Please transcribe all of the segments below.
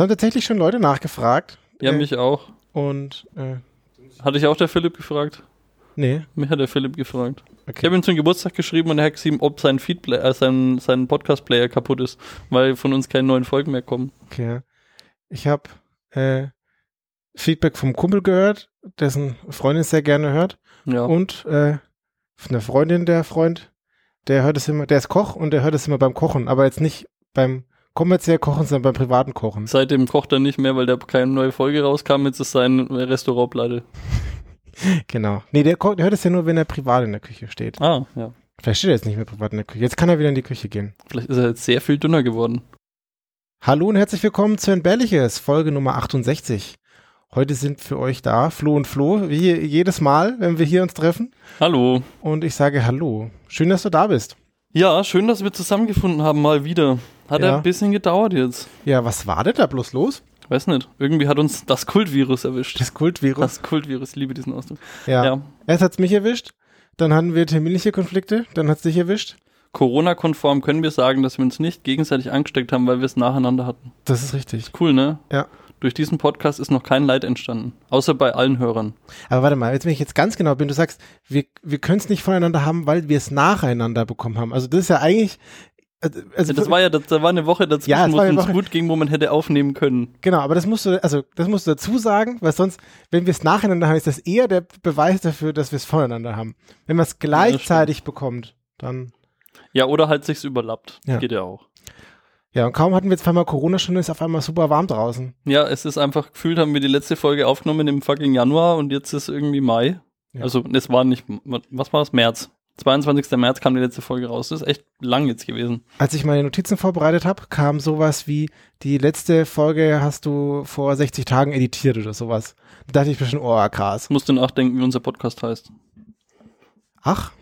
haben tatsächlich schon Leute nachgefragt. Ja, Äh, mich auch. Und, äh, Hatte ich auch der Philipp gefragt? nee, Mich hat der Philipp gefragt. Ich okay. habe ihm zum Geburtstag geschrieben und er hat geschrieben, ob sein Feedplayer, äh, sein, sein Podcast-Player kaputt ist, weil von uns keine neuen Folgen mehr kommen. okay. Ich habe äh, Feedback vom Kumpel gehört, dessen Freundin sehr gerne hört. Ja. Und äh, von der Freundin, der Freund, der hört es immer, der ist Koch und der hört es immer beim Kochen, aber jetzt nicht beim kommerziell Kochen, sondern beim privaten Kochen. Seitdem kocht er nicht mehr, weil da keine neue Folge rauskam. Jetzt ist sein Restaurant pleite. Genau. Nee, der, kocht, der hört es ja nur, wenn er privat in der Küche steht. Ah, ja. Vielleicht steht er jetzt nicht mehr privat in der Küche. Jetzt kann er wieder in die Küche gehen. Vielleicht ist er jetzt sehr viel dünner geworden. Hallo und herzlich willkommen zu Entbehrliches, Folge Nummer 68. Heute sind für euch da Flo und Flo, wie jedes Mal, wenn wir hier uns treffen. Hallo. Und ich sage Hallo. Schön, dass du da bist. Ja, schön, dass wir zusammengefunden haben, mal wieder. Hat Ja. ein bisschen gedauert jetzt. Ja, was war denn da bloß los? Weiß nicht. Irgendwie hat uns das Kultvirus erwischt. Das Kultvirus. Das Kultvirus, ich liebe diesen Ausdruck. ja. Ja. Erst hat's mich erwischt, dann hatten wir terminliche Konflikte, dann hat's dich erwischt. Corona-konform können wir sagen, dass wir uns nicht gegenseitig angesteckt haben, weil wir es nacheinander hatten. Das ist richtig. Cool, ne? Ja. Durch diesen Podcast ist noch kein Leid entstanden. Außer bei allen Hörern. Aber warte mal, jetzt wenn ich jetzt ganz genau bin, du sagst, wir, wir können es nicht voneinander haben, weil wir es nacheinander bekommen haben. Also das ist ja eigentlich, also, also das war ja, das, da war eine Woche dazwischen, Ja, wo es gut ging, wo man hätte aufnehmen können. genau, aber das musst du, also das musst du dazu sagen, weil sonst, wenn wir es nacheinander haben, ist das eher der Beweis dafür, dass wir es voneinander haben. Wenn man es gleichzeitig bekommt, dann Ja, oder halt sich's überlappt. Ja. Geht ja auch. ja, und kaum hatten wir jetzt einmal Corona schon, ist auf einmal super warm draußen. Ja, es ist einfach gefühlt, haben wir die letzte Folge aufgenommen im fucking Januar und jetzt ist irgendwie Mai. Ja. Also, es war nicht, was war es? März. 22. März kam die letzte Folge raus. Das ist echt lang jetzt gewesen. Als ich meine Notizen vorbereitet habe, kam sowas wie, die letzte Folge hast du vor 60 Tagen editiert oder sowas. Da dachte ich mir schon, oh, krass. Ich musste nachdenken, wie unser Podcast heißt. Ach,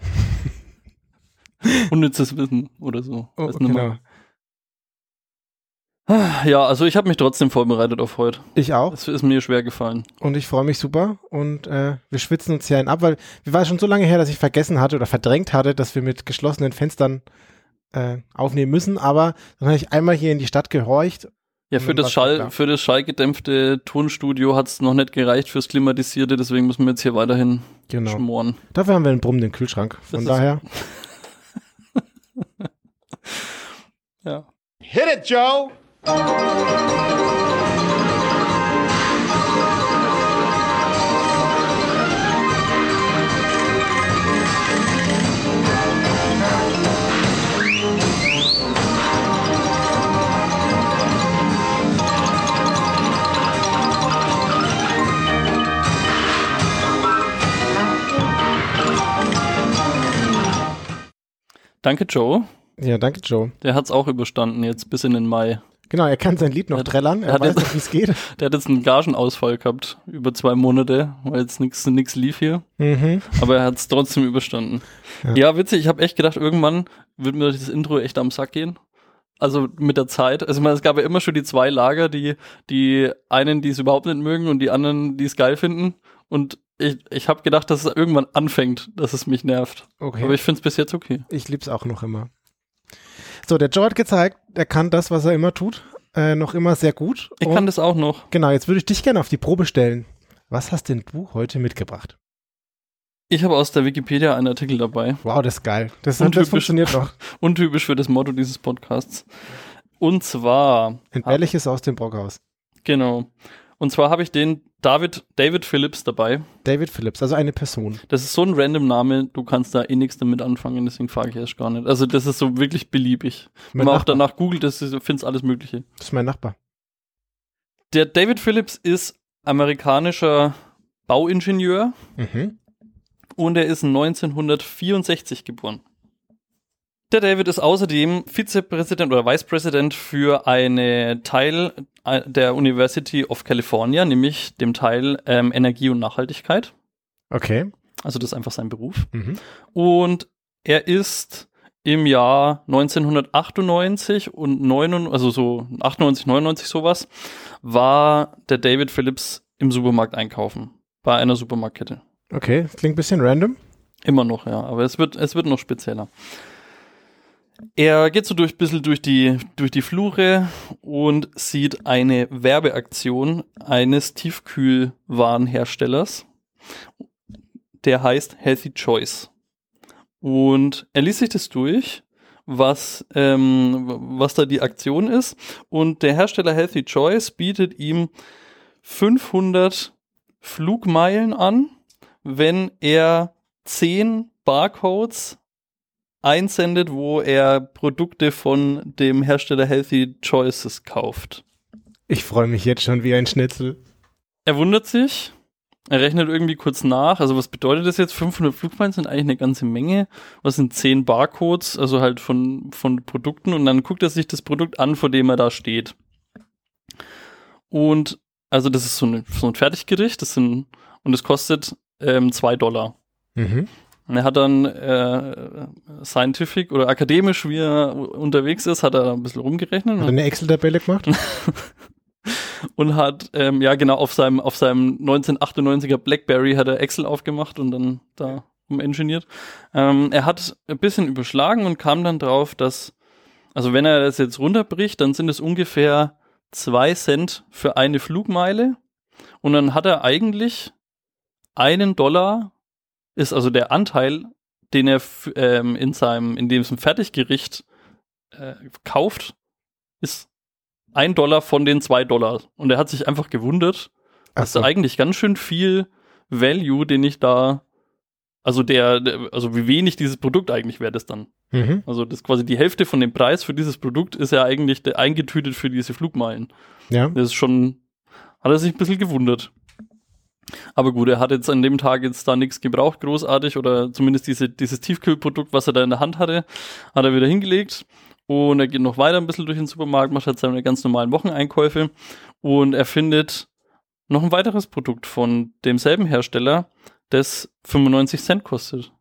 Unnützes Wissen oder so. oh, genau. Ja, also ich habe mich trotzdem vorbereitet auf heute. Ich auch. Das ist mir schwer gefallen. Und ich freue mich super. Und äh, wir schwitzen uns hier einen ab, weil wir war schon so lange her, dass ich vergessen hatte oder verdrängt hatte, dass wir mit geschlossenen Fenstern äh, aufnehmen müssen. Aber dann habe ich einmal hier in die Stadt gehorcht. Ja, für das, Schall, für das schallgedämpfte Tonstudio hat es noch nicht gereicht fürs Klimatisierte, deswegen müssen wir jetzt hier weiterhin Genau. schmoren. Dafür haben wir einen brummenden Kühlschrank. Von Das daher. Ja. Hit it, Joe! Danke, Joe. Ja, danke, Joe. Der hat's auch überstanden jetzt bis in den Mai. Genau, er kann sein Lied noch Er- trällern. Er hat weiß jetzt- wie es geht. Der hat jetzt einen Gagenausfall gehabt über zwei Monate, weil jetzt nichts nix lief hier. Mhm. Aber er hat's trotzdem überstanden. Ja. Ja, witzig. Ich habe echt gedacht, irgendwann wird mir dieses Intro echt am Sack gehen. Also mit der Zeit. Also ich meine, es gab ja immer schon die zwei Lager, die die einen, die es überhaupt nicht mögen und die anderen, die es geil finden. Und ich, ich habe gedacht, dass es irgendwann anfängt, dass es mich nervt. Okay. Aber ich finde es bis jetzt okay. Ich lieb's auch noch immer. So, der Joe hat gezeigt, er kann das, was er immer tut, äh, noch immer sehr gut. Ich Und- kann das auch noch. Genau, jetzt würde ich dich gerne auf die Probe stellen. Was hast denn du heute mitgebracht? Ich habe aus der Wikipedia einen Artikel dabei. Wow, das ist geil. Das, das Untypisch. funktioniert doch. Untypisch für das Motto dieses Podcasts. Und zwar Entbehrliches aus dem Brockhaus. Genau. Und zwar habe ich den David, David Phillips dabei. David Phillips, also eine Person. Das ist so ein random Name, du kannst da eh nichts damit anfangen, deswegen frage ich erst gar nicht. Also das ist so wirklich beliebig. Mein Wenn man auch Nachbar. danach googelt, das findest alles Mögliche. Das ist mein Nachbar. Der David Phillips ist amerikanischer Bauingenieur Mhm. und er ist 1964 geboren. Der David ist außerdem Vizepräsident oder Vice President für eine Teil der University of California, nämlich dem Teil ähm, Energie und Nachhaltigkeit. Okay. Also das ist einfach sein Beruf. Mhm. Und er ist im Jahr 1998 und 99, also so 98, 99 sowas, war der David Phillips im Supermarkt einkaufen. Bei einer Supermarktkette. Okay, klingt ein bisschen random. Immer noch, ja. Aber es wird, es wird noch spezieller. Er geht so durch bisschen durch die, durch die Flure und sieht eine Werbeaktion eines Tiefkühlwarenherstellers. Der heißt Healthy Choice. Und er liest sich das durch, was, ähm, was da die Aktion ist. Und der Hersteller Healthy Choice bietet ihm 500 Flugmeilen an, wenn er 10 Barcodes einsendet, wo er Produkte von dem Hersteller Healthy Choices kauft. Ich freue mich jetzt schon wie ein Schnitzel. Er wundert sich, er rechnet irgendwie kurz nach. Also was bedeutet das jetzt? 500 Flugmeilen sind eigentlich eine ganze Menge. Was sind 10 Barcodes, also halt von, von Produkten. Und dann guckt er sich das Produkt an, vor dem er da steht. Und also das ist so, eine, so ein Fertiggericht. Das sind, und es kostet 2 ähm, Dollar. Mhm. Und er hat dann äh, scientific oder akademisch, wie er unterwegs ist, hat er ein bisschen rumgerechnet. Hat er eine Excel-Tabelle gemacht? und hat, ähm, ja genau, auf seinem, auf seinem 1998er Blackberry hat er Excel aufgemacht und dann da umingeniert. Ähm, er hat ein bisschen überschlagen und kam dann drauf, dass, also wenn er das jetzt runterbricht, dann sind es ungefähr zwei Cent für eine Flugmeile. Und dann hat er eigentlich einen Dollar ist also der Anteil, den er ähm, in seinem, in diesem Fertiggericht äh, kauft, ist ein Dollar von den zwei Dollar. Und er hat sich einfach gewundert, dass so. da eigentlich ganz schön viel Value, den ich da, also der, also wie wenig dieses Produkt eigentlich wert ist dann. Mhm. Also das quasi die Hälfte von dem Preis für dieses Produkt ist ja eigentlich eingetütet für diese Flugmeilen. Ja. Das ist schon, hat er sich ein bisschen gewundert. Aber gut, er hat jetzt an dem Tag jetzt da nichts gebraucht, großartig, oder zumindest diese, dieses Tiefkühlprodukt, was er da in der Hand hatte, hat er wieder hingelegt. Und er geht noch weiter ein bisschen durch den Supermarkt, macht halt seine ganz normalen Wocheneinkäufe und er findet noch ein weiteres Produkt von demselben Hersteller, das 95 Cent kostet.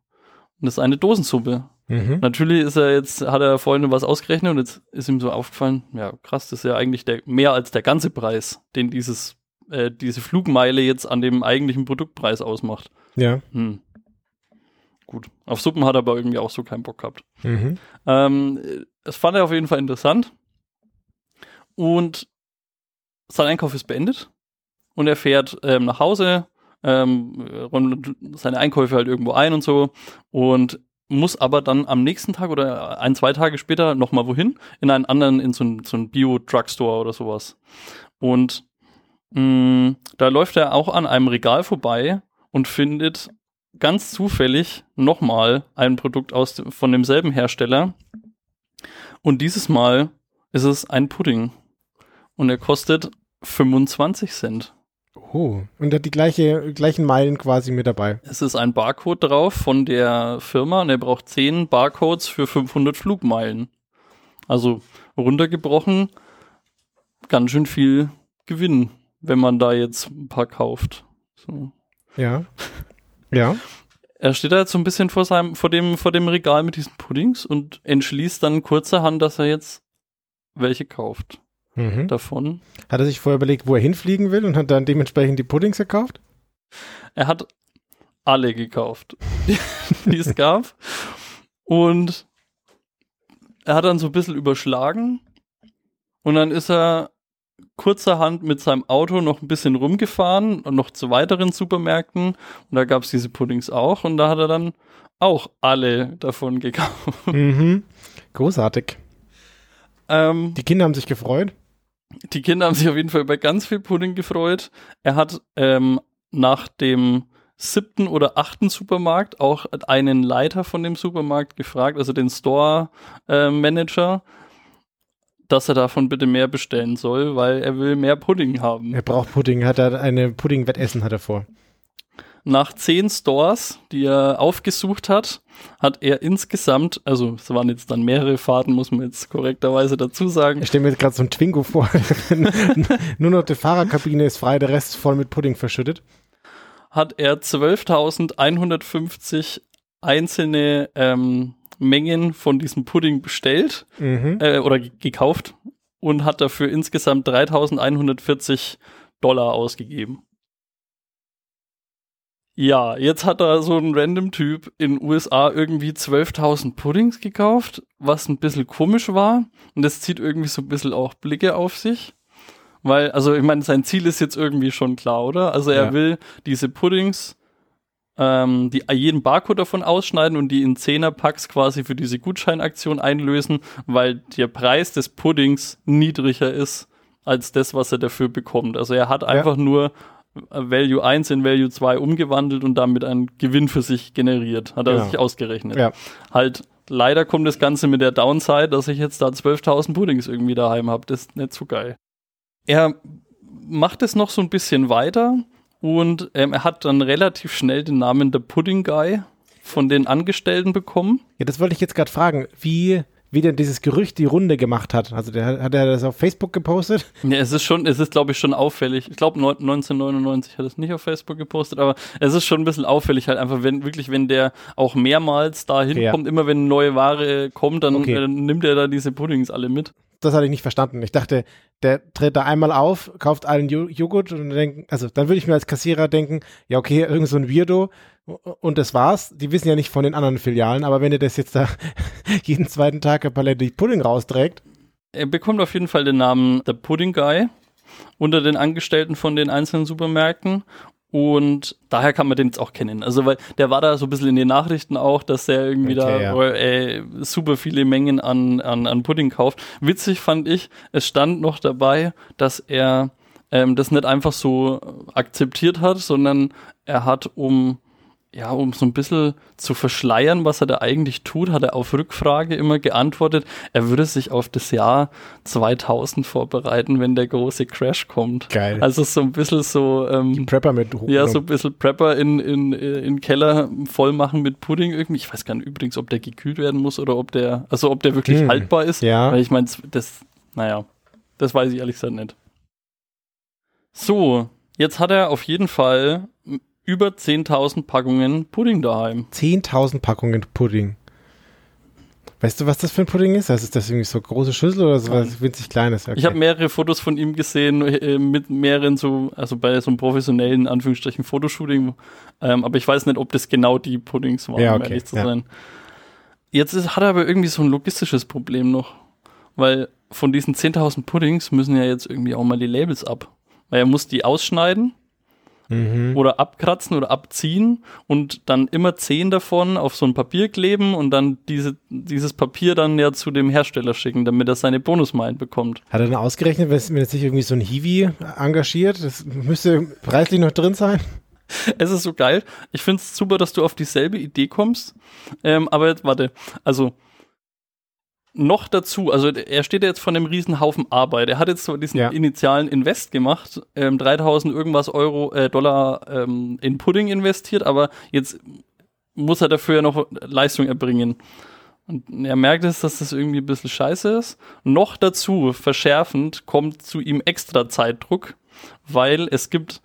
Und das ist eine Dosensuppe. Mhm. Natürlich ist er jetzt, hat er vorhin was ausgerechnet und jetzt ist ihm so aufgefallen, ja krass, das ist ja eigentlich der, mehr als der ganze Preis, den dieses äh, diese Flugmeile jetzt an dem eigentlichen Produktpreis ausmacht. Ja. Hm. Gut. Auf Suppen hat er aber irgendwie auch so keinen Bock gehabt. Mhm. Ähm, das fand er auf jeden Fall interessant. Und sein Einkauf ist beendet. Und er fährt ähm, nach Hause, ähm, räumt seine Einkäufe halt irgendwo ein und so. Und muss aber dann am nächsten Tag oder ein, zwei Tage später nochmal wohin? In einen anderen, in so ein, so ein Bio-Drugstore oder sowas. Und mh, mm, da läuft er auch an einem Regal vorbei und findet ganz zufällig nochmal ein Produkt aus, von demselben Hersteller. Und dieses Mal ist es ein Pudding. Und er kostet 25 Cent. Oh, und hat die gleiche, gleichen Meilen quasi mit dabei. Es ist ein Barcode drauf von der Firma und er braucht 10 Barcodes für 500 Flugmeilen. Also runtergebrochen, ganz schön viel Gewinn wenn man da jetzt ein paar kauft. So. Ja. Ja. Er steht da jetzt so ein bisschen vor seinem, vor dem, vor dem Regal mit diesen Puddings und entschließt dann kurzerhand, dass er jetzt welche kauft. Mhm. Davon. Hat er sich vorher überlegt, wo er hinfliegen will und hat dann dementsprechend die Puddings gekauft? Er hat alle gekauft, die es gab. Und er hat dann so ein bisschen überschlagen. Und dann ist er kurzerhand mit seinem Auto noch ein bisschen rumgefahren und noch zu weiteren Supermärkten. Und da gab es diese Puddings auch. Und da hat er dann auch alle davon gekauft. Mhm. Großartig. Ähm, die Kinder haben sich gefreut. Die Kinder haben sich auf jeden Fall über ganz viel Pudding gefreut. Er hat ähm, nach dem siebten oder achten Supermarkt auch einen Leiter von dem Supermarkt gefragt, also den Store äh, Manager, dass er davon bitte mehr bestellen soll, weil er will mehr Pudding haben. Er braucht Pudding, hat er eine Pudding-Wettessen hat er vor. Nach zehn Stores, die er aufgesucht hat, hat er insgesamt, also es waren jetzt dann mehrere Fahrten, muss man jetzt korrekterweise dazu sagen. Ich stelle mir jetzt gerade so ein Twingo vor. Nur noch die Fahrerkabine ist frei, der Rest voll mit Pudding verschüttet. Hat er 12.150 einzelne ähm, Mengen von diesem Pudding bestellt mhm. äh, oder gekauft und hat dafür insgesamt 3140 Dollar ausgegeben. Ja, jetzt hat da so ein random Typ in USA irgendwie 12.000 Puddings gekauft, was ein bisschen komisch war. Und das zieht irgendwie so ein bisschen auch Blicke auf sich. Weil, also ich meine, sein Ziel ist jetzt irgendwie schon klar, oder? Also er Ja. will diese Puddings, ähm, die jeden Barcode davon ausschneiden und die in Zehnerpacks quasi für diese Gutscheinaktion einlösen, weil der Preis des Puddings niedriger ist als das, was er dafür bekommt. Also er hat einfach nur Value 1 in Value 2 umgewandelt und damit einen Gewinn für sich generiert, hat er Genau. sich ausgerechnet. Ja. Halt, leider kommt das Ganze mit der Downside, dass ich jetzt da 12.000 Puddings irgendwie daheim habe. Das ist nicht so geil. Er macht es noch so ein bisschen weiter und ähm, er hat dann relativ schnell den Namen der Pudding Guy von den Angestellten bekommen. Ja, das wollte ich jetzt gerade fragen, wie, wie denn dieses Gerücht die Runde gemacht hat. Also der hat, er das auf Facebook gepostet? Ja, es ist schon, es ist glaube ich schon auffällig. Ich glaube 1999 hat es nicht auf Facebook gepostet, aber es ist schon ein bisschen auffällig halt einfach, wenn wirklich, wenn der auch mehrmals da hinkommt, immer wenn neue Ware kommt, dann Okay. äh, nimmt er da diese Puddings alle mit. Das hatte ich nicht verstanden. Ich dachte, der tritt da einmal auf, kauft Jo- Joghurt und denken, also dann würde ich mir als Kassierer denken, ja okay, irgend so ein Weirdo und das war's. Die wissen ja nicht von den anderen Filialen, aber wenn ihr das jetzt da jeden zweiten Tag eine Palette Pudding rausträgt, Er bekommt auf jeden Fall den Namen der Pudding Guy unter den Angestellten von den einzelnen Supermärkten. Und daher kann man den jetzt auch kennen. Also, weil der war da so ein bisschen in den Nachrichten auch, dass der irgendwie Okay, da ja. ey, super viele Mengen an, an, an Pudding kauft. Witzig fand ich, es stand noch dabei, dass er ähm, das nicht einfach so akzeptiert hat, sondern er hat, um ja, um so ein bisschen zu verschleiern, was er da eigentlich tut, hat er auf Rückfrage immer geantwortet, er würde sich auf das Jahr 2000 vorbereiten, wenn der große Crash kommt. Geil. Also so ein bisschen so, ähm, Prepper mit hoch. ja, so ein bisschen Prepper in, in, in Keller voll machen mit Pudding irgendwie. Ich weiß gar nicht übrigens, ob der gekühlt werden muss oder ob der, also ob der wirklich Hm. haltbar ist. Ja. Weil ich meine, das, naja, das weiß ich ehrlich gesagt nicht. So, jetzt hat er auf jeden Fall über 10.000 Packungen Pudding daheim. 10.000 Packungen Pudding. Weißt du, was das für ein Pudding ist? Also ist das irgendwie so große Schüssel oder so was winzig kleines? Okay. Ich habe mehrere Fotos von ihm gesehen äh, mit mehreren so, also bei so einem professionellen Anführungsstrichen Fotoshooting, ähm, aber ich weiß nicht, ob das genau die Puddings waren, Ja, um okay, ehrlich zu ja. sein. Jetzt ist, hat er aber irgendwie so ein logistisches Problem noch, weil von diesen 10.000 Puddings müssen ja jetzt irgendwie auch mal die Labels ab. Weil er muss die ausschneiden Mhm. oder abkratzen oder abziehen und dann immer zehn davon auf so ein Papier kleben und dann diese, dieses Papier dann ja zu dem Hersteller schicken, damit er seine Bonusmeilen bekommt. Hat er dann ausgerechnet, wenn jetzt sich irgendwie so ein Hiwi engagiert? Das müsste preislich noch drin sein. Es ist so geil. Ich finde es super, dass du auf dieselbe Idee kommst. Ähm, aber jetzt, warte, also noch dazu, also er steht ja jetzt von einem riesen Haufen Arbeit. Er hat jetzt so diesen Ja. initialen Invest gemacht, ähm, 3000 irgendwas Euro, äh, Dollar ähm, in Pudding investiert, aber jetzt muss er dafür ja noch Leistung erbringen. Und er merkt es, dass das irgendwie ein bisschen scheiße ist. Noch dazu, verschärfend, kommt zu ihm extra Zeitdruck, weil es gibt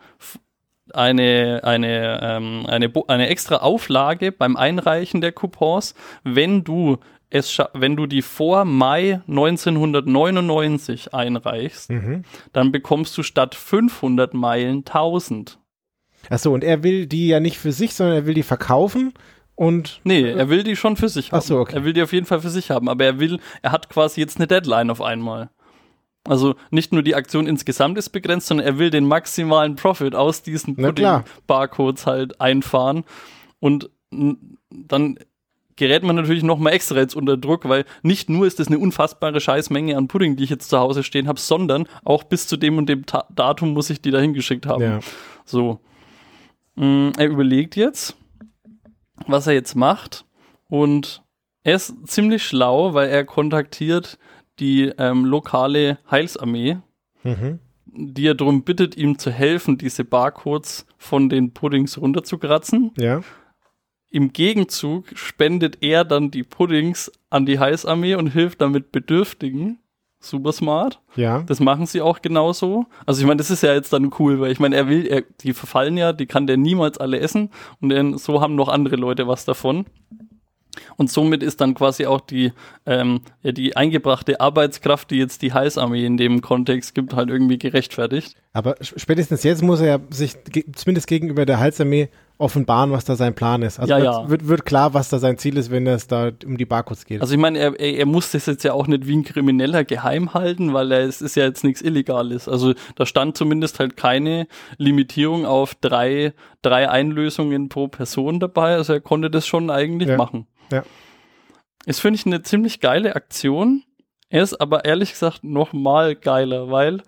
eine, eine, ähm, eine, eine extra Auflage beim Einreichen der Coupons, wenn du es, wenn du die vor Mai 1999 einreichst, Mhm. dann bekommst du statt 500 Meilen 1000. Achso, und er will die ja nicht für sich, sondern er will die verkaufen und Nee, er will die schon für sich haben. Ach so, okay. Er will die auf jeden Fall für sich haben, aber er will, er hat quasi jetzt eine Deadline auf einmal. Also nicht nur die Aktion insgesamt ist begrenzt, sondern er will den maximalen Profit aus diesen. Pudding-Barcodes halt einfahren. Und dann gerät man natürlich noch mal extra jetzt unter Druck, weil nicht nur ist das eine unfassbare Scheißmenge an Pudding, die ich jetzt zu Hause stehen habe, sondern auch bis zu dem und dem Ta Datum muss ich die dahin geschickt haben. ja. So. Mm, Er überlegt jetzt, was er jetzt macht. Und er ist ziemlich schlau, weil er kontaktiert die ähm, lokale Heilsarmee, Mhm. die er darum bittet, ihm zu helfen, diese Barcodes von den Puddings runterzukratzen. Ja. Im Gegenzug spendet er dann die Puddings an die Heilsarmee und hilft damit Bedürftigen. Super smart. Ja. Das machen sie auch genauso. Also ich meine, das ist ja jetzt dann cool, weil ich meine, er will, er, die verfallen ja, die kann der niemals alle essen und dann, so haben noch andere Leute was davon. Und somit ist dann quasi auch die, ähm, ja, die eingebrachte Arbeitskraft, die jetzt die Heilsarmee in dem Kontext gibt, halt irgendwie gerechtfertigt. Aber sp- spätestens jetzt muss er ja sich ge zumindest gegenüber der Halsarmee offenbaren, was da sein Plan ist. Also Ja, wird, ja. Wird, wird klar, was da sein Ziel ist, wenn es da um die Barcodes geht. Also ich meine, er, er, er muss das jetzt ja auch nicht wie ein Krimineller geheim halten, weil er, es ist ja jetzt nichts Illegales. Also da stand zumindest halt keine Limitierung auf drei, drei Einlösungen pro Person dabei. Also er konnte das schon eigentlich Ja. machen. Ja. Das finde ich eine ziemlich geile Aktion. Er ist aber ehrlich gesagt noch mal geiler, weil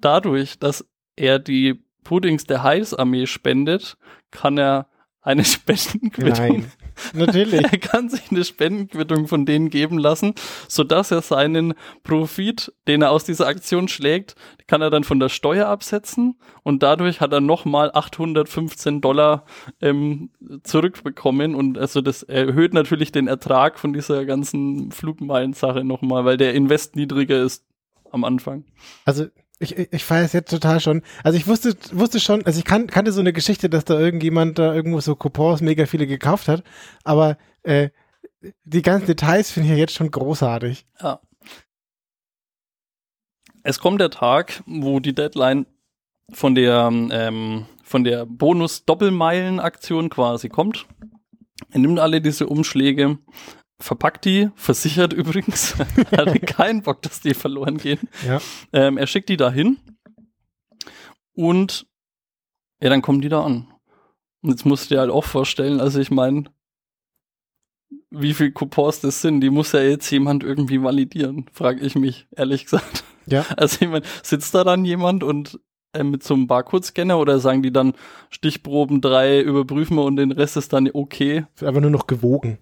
dadurch, dass er die Puddings der Heilsarmee spendet, kann er eine Spendenquittung Nein. Natürlich. er kann sich eine Spendenquittung von denen geben lassen, sodass er seinen Profit, den er aus dieser Aktion schlägt, kann er dann von der Steuer absetzen und dadurch hat er nochmal 815 Dollar ähm, zurückbekommen und also das erhöht natürlich den Ertrag von dieser ganzen Flugmeilen-Sache nochmal, weil der Invest niedriger ist am Anfang. Also ich, ich, feiere es jetzt total schon. Also ich wusste, wusste schon, also ich kan kannte so eine Geschichte, dass da irgendjemand da irgendwo so Coupons mega viele gekauft hat, aber äh, die ganzen Details finde ich jetzt schon großartig. Ja. Es kommt der Tag, wo die Deadline von der, ähm, von der Bonus-Doppelmeilen-Aktion quasi kommt. Er nimmt alle diese Umschläge, verpackt die, versichert übrigens. er hatte keinen Bock, dass die verloren gehen. Ja. Ähm, er schickt die dahin und ja, dann kommen die da an. Und jetzt musst du dir halt auch vorstellen, also ich meine, wie viel Coupons das sind, die muss ja jetzt jemand irgendwie validieren, frage ich mich, ehrlich gesagt. Ja. Also ich meine, sitzt da dann jemand und äh, mit so einem Barcode-Scanner oder sagen die dann Stichproben drei überprüfen wir und den Rest ist dann okay? Wird einfach nur noch gewogen.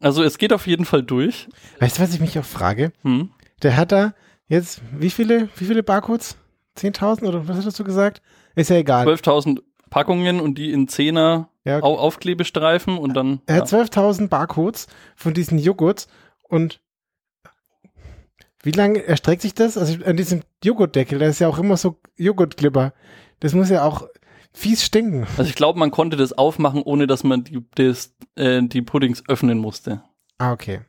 Also es geht auf jeden Fall durch. Weißt du, was ich mich auch frage? Hm? Der hat da jetzt, wie viele, wie viele Barcodes? 10.000 oder was hast du gesagt? Ist ja egal. 12.000 Packungen und die in Zehner Ja, Au Aufklebestreifen und dann. Er ja. hat 12.000 Barcodes von diesen Joghurts und wie lange erstreckt sich das? Also an diesem Joghurtdeckel, da ist ja auch immer so Joghurtglibber. Das muss ja auch fies stinken. Also ich glaube, man konnte das aufmachen, ohne dass man die, das, äh, die Puddings öffnen musste. Ah, okay.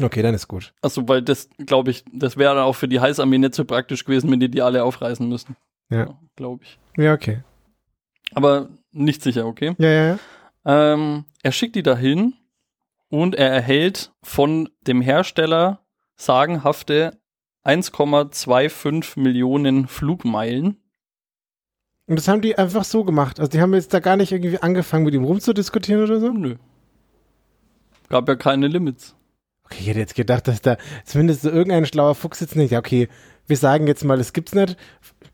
Okay, dann ist gut. Also, weil das, glaube ich, das wäre dann auch für die Heißarmee nicht so praktisch gewesen, wenn die die alle aufreißen müssen. Ja. glaube ich. Ja, okay. Aber nicht sicher, okay? Ja, ja, ja. Ähm, er schickt die dahin und er erhält von dem Hersteller sagenhafte 1,25 Millionen Flugmeilen. Und das haben die einfach so gemacht. Also die haben jetzt da gar nicht irgendwie angefangen, mit ihm rumzudiskutieren oder so. Nö. Gab ja keine Limits. Okay, ich hätte jetzt gedacht, dass da zumindest so irgendein schlauer Fuchs sitzt nicht. Ja, okay, wir sagen jetzt mal, es gibt's nicht.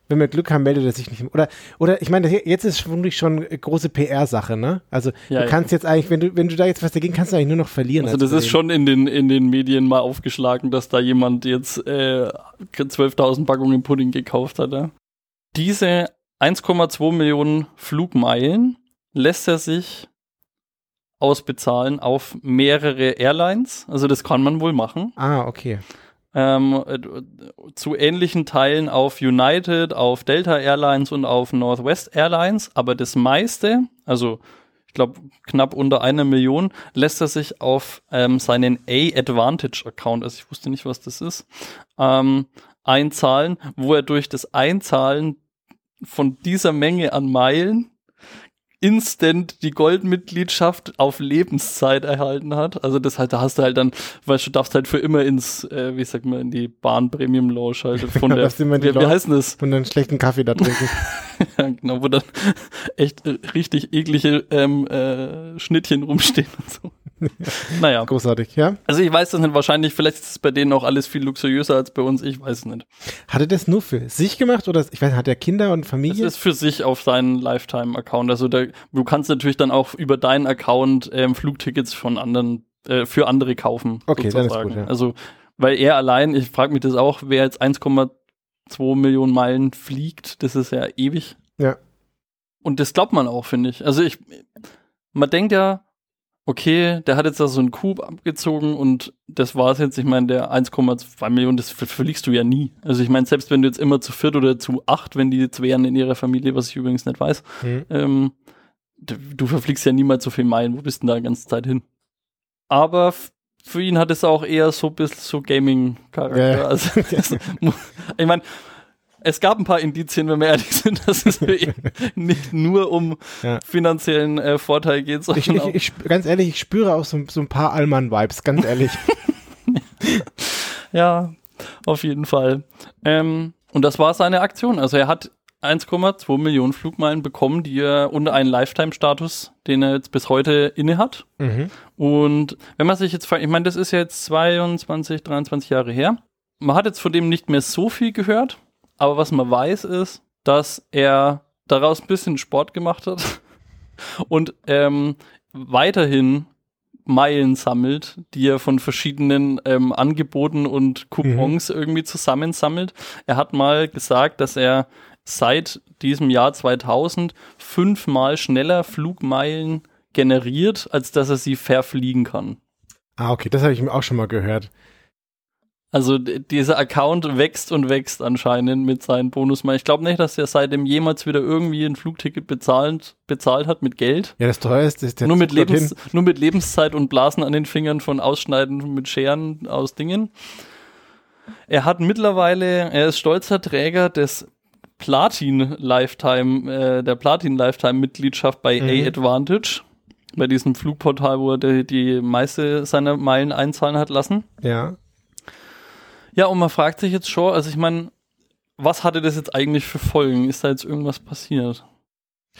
Wenn wir Glück haben, meldet er sich nicht. Oder, oder ich meine, jetzt ist vermutlich schon eine große PR-Sache, ne? Also Ja, du kannst jetzt eigentlich, wenn du, wenn du da jetzt was dagegen kannst, du eigentlich nur noch verlieren. Also als das ist schon in den, in den Medien mal aufgeschlagen, dass da jemand jetzt äh, 12.000 Packungen Pudding gekauft hat. Ja? Diese 1,2 Millionen Flugmeilen lässt er sich ausbezahlen auf mehrere Airlines. Also das kann man wohl machen. Ah, okay. Ähm, äh, zu ähnlichen Teilen auf United, auf Delta Airlines und auf Northwest Airlines. Aber das meiste, also ich glaube knapp unter einer Million, lässt er sich auf ähm, seinen A-Advantage-Account, also ich wusste nicht, was das ist, ähm, einzahlen, wo er durch das Einzahlen von dieser Menge an Meilen instant die Goldmitgliedschaft auf Lebenszeit erhalten hat. Also das halt, da hast du halt dann, weißt du, darfst halt für immer ins, äh, wie sagt man, in die Bahn Premium Lounge halt von der, wie, wie heißt das? Und dann schlechten Kaffee da trinken. Ja, genau, wo dann echt äh, richtig eklige ähm, äh, Schnittchen rumstehen und so. naja, Großartig, ja? also ich weiß das nicht, wahrscheinlich, vielleicht ist es bei denen auch alles viel luxuriöser als bei uns, ich weiß es nicht. Hat er das nur für sich gemacht oder ich weiß, nicht, hat er Kinder und Das Familie? ist für sich auf seinen Lifetime-Account. Also da, du kannst natürlich dann auch über deinen Account ähm, Flugtickets von anderen, äh, für andere kaufen. Okay, dann ist sozusagen. gut, ja. Also, weil er allein, ich frage mich das auch, wer jetzt 1,2 Millionen Meilen fliegt, das ist ja ewig. Ja. Und das glaubt man auch, finde ich. Also ich, man denkt ja, okay, der hat jetzt da so einen Coup abgezogen und das war's jetzt. Ich meine, der 1,2 Millionen, das ver- verliegst du ja nie. Also ich meine, selbst wenn du jetzt immer zu viert oder zu acht, wenn die jetzt wären in ihrer Familie, was ich übrigens nicht weiß, Hm. ähm, d- du verfliegst ja niemals so viel Meilen. Wo bist denn da die ganze Zeit hin? Aber für ihn hat es auch eher so ein bisschen so Gaming-Charakter. Ja. Also, ich meine, es gab ein paar Indizien, wenn wir ehrlich sind, dass es nicht nur um Ja. finanziellen äh, Vorteil geht, sondern Ich, ich, ich, ganz ehrlich, ich spüre auch so, so ein paar Allmann-Vibes, ganz ehrlich. ja, auf jeden Fall. Ähm, und das war seine Aktion. Also er hat 1,2 Millionen Flugmeilen bekommen, die er unter einen Lifetime-Status, den er jetzt bis heute inne hat. mhm. Und wenn man sich jetzt, fragt, ich meine, das ist jetzt 22, 23 Jahre her. Man hat jetzt von dem nicht mehr so viel gehört, aber was man weiß ist, dass er daraus ein bisschen Sport gemacht hat und ähm, weiterhin Meilen sammelt, die er von verschiedenen ähm, Angeboten und Coupons irgendwie zusammensammelt. Er hat mal gesagt, dass er seit diesem Jahr 2000 fünfmal schneller Flugmeilen generiert, als dass er sie verfliegen kann. Ah, okay, das habe ich mir auch schon mal gehört. Also dieser Account wächst und wächst anscheinend mit seinen Bonusmeilen. Ich glaube nicht, dass er seitdem jemals wieder irgendwie ein Flugticket bezahlt, bezahlt hat mit Geld. Ja, das teuerste ist der Nur mit. Lebens, nur mit Lebenszeit und Blasen an den Fingern von Ausschneiden mit Scheren aus Dingen. Er hat mittlerweile, er ist stolzer Träger des Platin Lifetime, äh, der Platin Lifetime Mitgliedschaft bei Mhm. A-Advantage. Bei diesem Flugportal, wo er die, die meiste seiner Meilen einzahlen hat lassen. Ja. Ja, und man fragt sich jetzt schon, also ich meine, was hatte das jetzt eigentlich für Folgen? Ist da jetzt irgendwas passiert?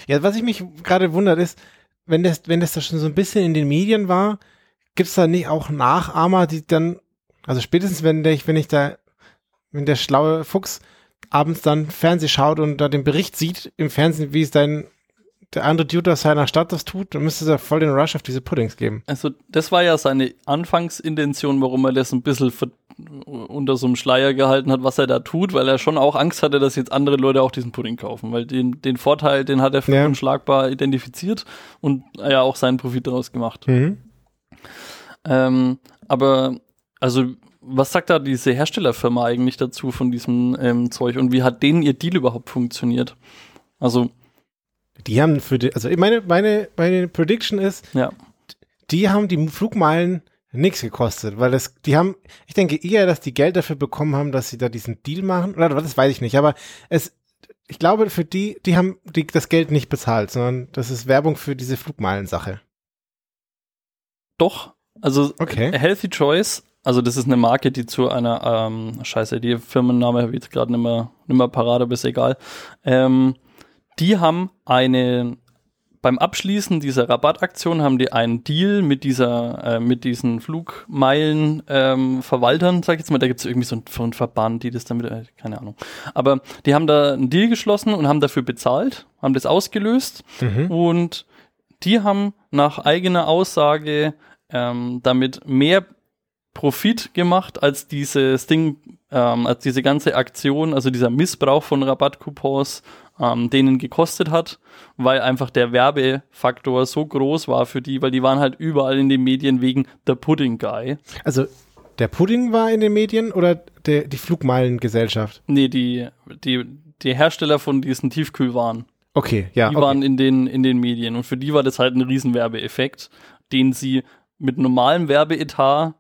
Ja, was ich mich gerade wundert ist, wenn das, wenn das da schon so ein bisschen in den Medien war, gibt's da nicht auch Nachahmer, die dann, also spätestens wenn der, wenn ich da, wenn der schlaue Fuchs abends dann Fernseh schaut und da den Bericht sieht im Fernsehen, wie es dein, der andere Dude aus seiner Stadt das tut, dann müsste es ja voll den Rush auf diese Puddings geben. Also, das war ja seine Anfangsintention, warum er das ein bisschen unter so einem Schleier gehalten hat, was er da tut, weil er schon auch Angst hatte, dass jetzt andere Leute auch diesen Pudding kaufen, weil den, den Vorteil, den hat er für Ja. unschlagbar identifiziert und ja auch seinen Profit daraus gemacht. Mhm. Ähm, aber, also, was sagt da diese Herstellerfirma eigentlich dazu von diesem ähm, Zeug und wie hat denen ihr Deal überhaupt funktioniert? Also, Die haben für die, also meine, meine, meine Prediction ist, ja. die haben die Flugmeilen nichts gekostet, weil das, die haben, ich denke eher, dass die Geld dafür bekommen haben, dass sie da diesen Deal machen, oder das weiß ich nicht, aber es, ich glaube, für die, die haben die, das Geld nicht bezahlt, sondern das ist Werbung für diese Flugmeilen-Sache. Doch, also Okay. Healthy Choice, also das ist eine Marke, die zu einer, ähm, scheiße, die Firmenname habe ich jetzt gerade nicht mehr, nicht mehr parat, aber ist egal. Ähm, die haben eine, beim Abschließen dieser Rabattaktion haben die einen Deal mit dieser, äh, mit diesen Flugmeilen ähm, Verwaltern, sag ich jetzt mal, da gibt es irgendwie so einen, so einen Verband, die das damit, äh, keine Ahnung. Aber die haben da einen Deal geschlossen und haben dafür bezahlt, haben das ausgelöst Mhm. und die haben nach eigener Aussage ähm, damit mehr Profit gemacht als dieses Ding, ähm, als diese ganze Aktion, also dieser Missbrauch von Rabattcoupons, ähm, denen gekostet hat, weil einfach der Werbefaktor so groß war für die, weil die waren halt überall in den Medien wegen The Pudding Guy. Also, der Pudding war in den Medien oder der, die Flugmeilengesellschaft? Nee, die, die, die Hersteller von diesen Tiefkühlwaren. Okay, ja. die okay. waren in den, in den Medien. Und für die war das halt ein Riesenwerbeeffekt, den sie mit normalem Werbeetat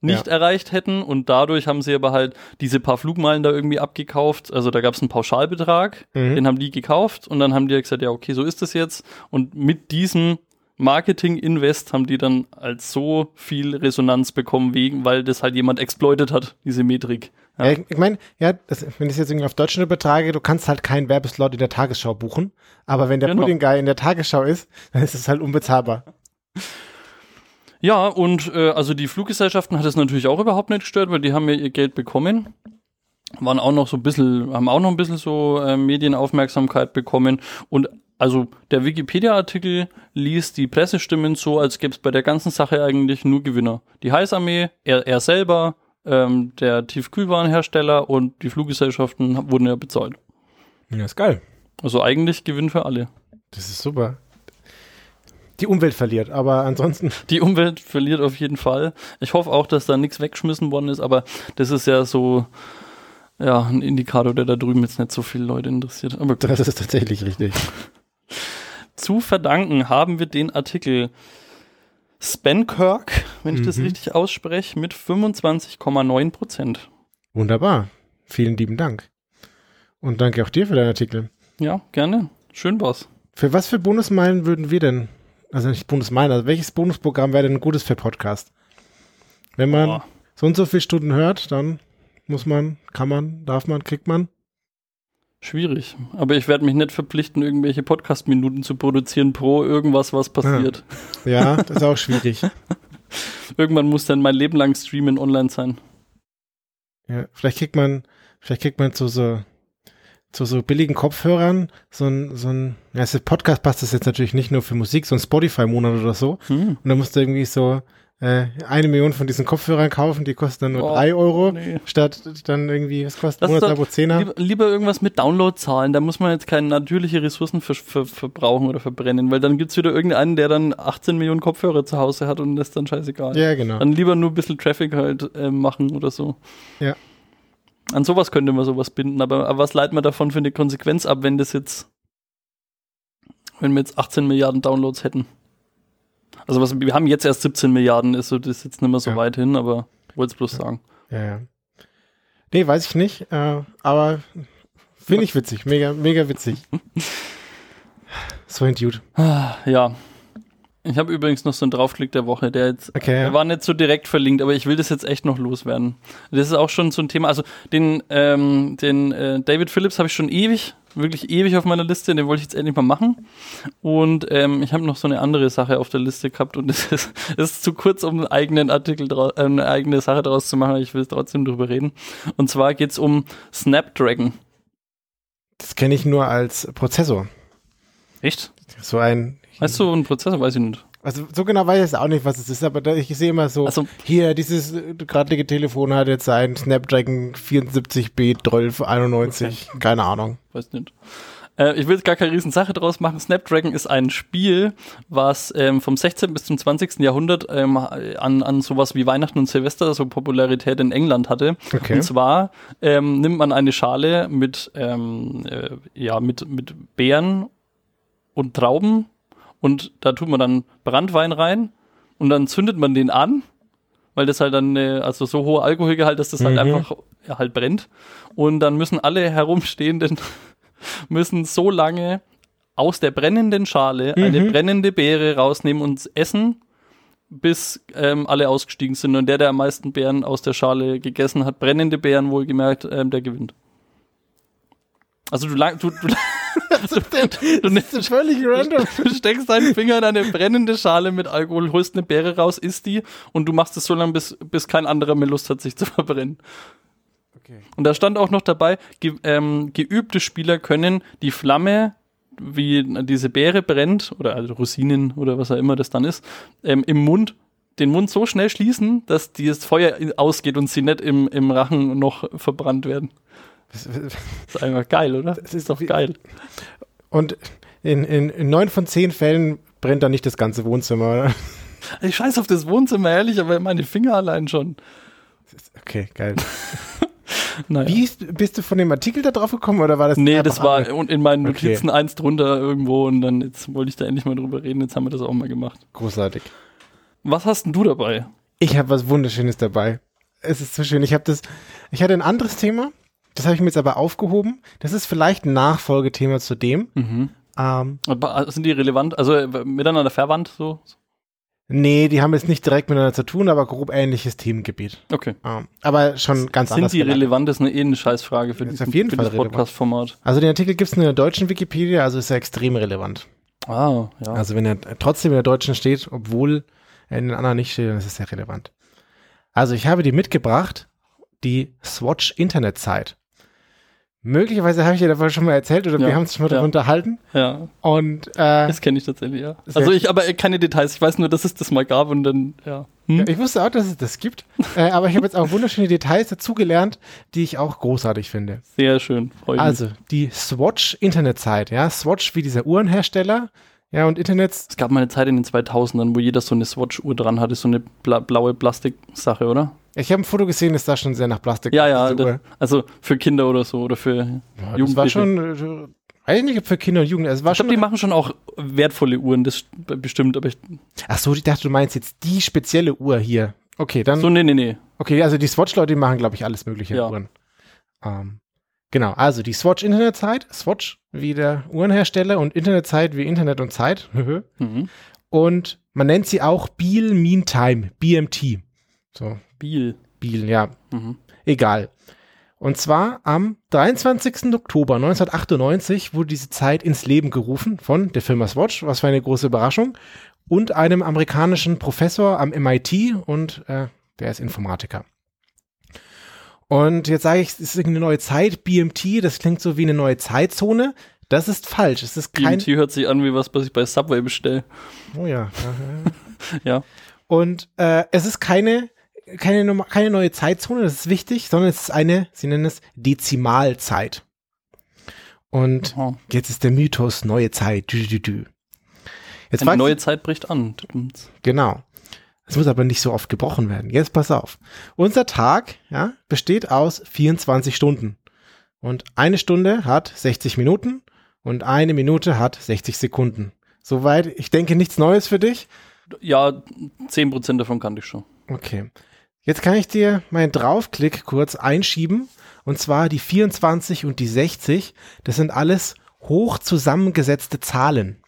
nicht Ja. erreicht hätten. Und dadurch haben sie aber halt diese paar Flugmeilen da irgendwie abgekauft. Also da gab es einen Pauschalbetrag, Mhm. den haben die gekauft und dann haben die gesagt, ja, okay, so ist das jetzt. Und mit diesem Marketing-Invest haben die dann als so viel Resonanz bekommen, wegen, weil das halt jemand exploitet hat, diese Metrik. Ja. Ja, ich, meine, ja, das, wenn ich es jetzt irgendwie auf Deutschland übertrage, du kannst halt keinen Werbeslot in der Tagesschau buchen, aber wenn der Genau. Pudding Guy in der Tagesschau ist, dann ist es halt unbezahlbar. Ja, und äh, also die Fluggesellschaften hat es natürlich auch überhaupt nicht gestört, weil die haben ja ihr Geld bekommen. Waren auch noch so ein bisschen, haben auch noch ein bisschen so äh, Medienaufmerksamkeit bekommen. Und also der Wikipedia-Artikel liest die Pressestimmen so, als gäbe es bei der ganzen Sache eigentlich nur Gewinner. Die Heißarmee, er, er selber, ähm, der Tiefkühlwarenhersteller und die Fluggesellschaften wurden ja bezahlt. Ja, ist geil. Also eigentlich Gewinn für alle. Das ist super. Die Umwelt verliert, aber ansonsten, Die Umwelt verliert auf jeden Fall. Ich hoffe auch, dass da nichts weggeschmissen worden ist, aber das ist ja so ja, ein Indikator, der da drüben jetzt nicht so viele Leute interessiert. Aber gut. das ist tatsächlich richtig. zu verdanken haben wir den Artikel Spenkirk, wenn ich das Mhm. richtig ausspreche, mit 25,9 Prozent. Wunderbar. Vielen lieben Dank. Und danke auch dir für deinen Artikel. Ja, gerne. Schön war's. Für was für Bonusmeilen würden wir denn, also nicht Bonusmeilen, also welches Bonusprogramm wäre denn gutes für Podcast? Wenn man Boah. so und so viele Stunden hört, dann muss man, kann man, darf man, kriegt man. Schwierig. Aber ich werde mich nicht verpflichten, irgendwelche Podcast-Minuten zu produzieren pro irgendwas, was passiert. Ja, das ist auch schwierig. Irgendwann muss dann mein Leben lang streamen online sein. Ja, vielleicht kriegt man, vielleicht kriegt man zu so, zu so billigen Kopfhörern so ein, so ein, ja, das Podcast passt das jetzt natürlich nicht nur für Musik, so ein Spotify-Monat oder so. Hm. Und dann musst du irgendwie so äh, eine Million von diesen Kopfhörern kaufen, die kosten dann nur Oh, drei Euro, nee. statt dann irgendwie, was kostet Das Monatsabo doch 10er? Lieber, lieber irgendwas mit Downloadzahlen. Da muss man jetzt keine natürliche Ressourcen ver ver verbrauchen oder verbrennen, weil dann gibt's wieder irgendeinen, der dann 18 Millionen Kopfhörer zu Hause hat und das ist dann scheißegal. Ja, genau. Dann lieber nur ein bisschen Traffic halt äh, machen oder so. Ja. An sowas könnte man sowas binden, aber, aber was leitet man davon für eine Konsequenz ab, wenn das jetzt, wenn wir jetzt 18 Milliarden Downloads hätten? Also was, wir haben jetzt erst 17 Milliarden, ist so, das ist jetzt nicht mehr so Ja. weit hin, aber wollte es bloß sagen. Ja, ja. Nee, weiß ich nicht, äh, aber finde ich witzig, mega, mega witzig. so ein Dude. Ah, Ja. Ich habe übrigens noch so einen Draufklick der Woche, der jetzt Okay, Der war nicht so direkt verlinkt, aber ich will das jetzt echt noch loswerden. Das ist auch schon so ein Thema. Also den, ähm, den äh, David Phillips habe ich schon ewig, wirklich ewig auf meiner Liste. Den wollte ich jetzt endlich mal machen. Und ähm, ich habe noch so eine andere Sache auf der Liste gehabt und es ist, es ist zu kurz, um einen eigenen Artikel, drau- äh, eine eigene Sache daraus zu machen. aber Ich will trotzdem drüber reden. Und zwar geht's um Snapdragon. Das kenne ich nur als Prozessor. Echt? So ein, Weißt du, ein Prozessor weiß ich nicht. also so genau weiß ich jetzt auch nicht, was es ist, aber da, ich sehe immer so, Also hier, dieses äh, geradlige Telefon hat jetzt ein Snapdragon 74B 1291, keine Ahnung. weiß nicht. Äh, ich will jetzt gar keine Riesensache draus machen. Snapdragon ist ein Spiel, was ähm, vom 16. bis zum 20. Jahrhundert ähm, an, an sowas wie Weihnachten und Silvester so Popularität in England hatte. Okay. Und zwar ähm, nimmt man eine Schale mit, ähm, äh, ja, mit, mit Beeren und Trauben und da tut man dann Brandwein rein und dann zündet man den an, weil das halt dann, äh, also so hohe Alkoholgehalt, dass das halt Mhm. einfach ja, halt brennt. Und dann müssen alle herumstehenden müssen so lange aus der brennenden Schale eine Mhm. brennende Beere rausnehmen und essen, bis ähm, alle ausgestiegen sind. Und der, der am meisten Beeren aus der Schale gegessen hat, brennende Beeren wohlgemerkt, ähm, der gewinnt. Also du, lang, du, du, du, du, du, Das völlig random. Du steckst deinen Finger in eine brennende Schale mit Alkohol, holst eine Beere raus, isst die und du machst es so lange, bis, bis kein anderer mehr Lust hat, sich zu verbrennen. Okay. Und da stand auch noch dabei, ge ähm, geübte Spieler können die Flamme, wie diese Beere brennt, oder also Rosinen oder was auch immer das dann ist, ähm, im Mund, den Mund so schnell schließen, dass dieses Feuer ausgeht und sie nicht im, im Rachen noch verbrannt werden. Das ist einfach geil, oder? Das ist doch geil. Und in, in, in neun von zehn Fällen brennt dann nicht das ganze Wohnzimmer, oder? Ich scheiß auf das Wohnzimmer, ehrlich, aber meine Finger allein schon. Okay, geil. Naja. Wie ist, bist du von dem Artikel da drauf gekommen oder war das Nee, das war und in meinen Okay. Notizen eins drunter irgendwo und dann jetzt wollte ich da endlich mal drüber reden, jetzt haben wir das auch mal gemacht. großartig? Was hast denn du dabei? Ich habe was Wunderschönes dabei. Es ist so schön. Ich habe das, ich hatte ein anderes Thema, das habe ich mir jetzt aber aufgehoben. Das ist vielleicht ein Nachfolgethema zu dem. Ähm, Aber Sind die relevant, also äh, miteinander verwandt so? nee, die haben jetzt nicht direkt miteinander zu tun, aber grob ähnliches Themengebiet. Okay. Ähm, aber schon ganz Sind anders. die gelagert. relevant? Das ist eine eh eine Scheißfrage für, diesen, für das. Podcast-Format. Also den Artikel gibt es nur in der deutschen Wikipedia, also ist er extrem relevant. Ah, ja. Also wenn er trotzdem in der deutschen steht, obwohl er in den anderen nicht steht, dann ist es sehr relevant. Also ich habe die mitgebracht, die Swatch Internet-Site. Möglicherweise habe ich dir davon schon mal erzählt oder Ja, wir haben uns schon mal ja. darüber unterhalten. ja, Und äh, das kenne ich tatsächlich, ja. Also ich, aber keine Details. Ich weiß nur, dass es das mal gab und dann, ja. Hm? ich wusste auch, dass es das gibt. äh, aber ich habe jetzt auch wunderschöne Details dazugelernt, die ich auch großartig finde. Sehr schön. Freut mich. Also die Swatch Internet-Site, ja, Swatch wie dieser Uhrenhersteller, ja, und Internet Es gab mal eine Zeit in den 2000ern, wo jeder so eine Swatch-Uhr dran hatte, so eine bla blaue Plastiksache, oder? Ich habe ein Foto gesehen, das sah schon sehr nach Plastik. Ja, ja, da, also für Kinder oder so oder für Ja, das war Jugendliche. schon, äh, weiß ich nicht, ob für Kinder und Jugendliche. Es war Ich glaube, die machen schon auch wertvolle Uhren, das bestimmt, aber ich. Ach so, ich dachte, du meinst jetzt die spezielle Uhr hier. Okay, dann. So, nee, nee, nee. okay, also die Swatch-Leute machen, glaube ich, alles mögliche Ja. Uhren. Ähm, Genau, also die Swatch Internetzeit, Swatch wie der Uhrenhersteller und Internetzeit wie Internet und Zeit. Mhm. und man nennt sie auch Beal Mean Time, BMT. So, Biel. Beal, ja, Mhm. egal. Und zwar am 23. Oktober 1998 wurde diese Zeit ins Leben gerufen von der Firma Swatch, was für eine große Überraschung, und einem amerikanischen Professor am MIT und äh, der ist Informatiker. Und jetzt sage ich, es ist eine neue Zeit, BMT, das klingt so wie eine neue Zeitzone. Das ist falsch. Es ist kein. BMT hört sich an wie was, was ich bei Subway bestelle. Oh ja. ja, ja. Ja. Und äh, es ist keine, keine, keine neue Zeitzone, das ist wichtig, sondern es ist eine, sie nennen es Dezimalzeit. Und Aha. jetzt ist der Mythos neue Zeit. Dü, dü, dü. Jetzt Eine neue Zeit bricht an. Genau. Es muss aber nicht so oft gebrochen werden. Jetzt pass auf. Unser Tag ja, besteht aus 24 Stunden. Und eine Stunde hat 60 Minuten und eine Minute hat 60 Sekunden. Soweit, ich denke, nichts Neues für dich. Ja, 10% davon kannte ich schon. Okay. Jetzt kann ich dir meinen Draufklick kurz einschieben. Und zwar die 24 und die 60. Das sind alles hoch zusammengesetzte Zahlen.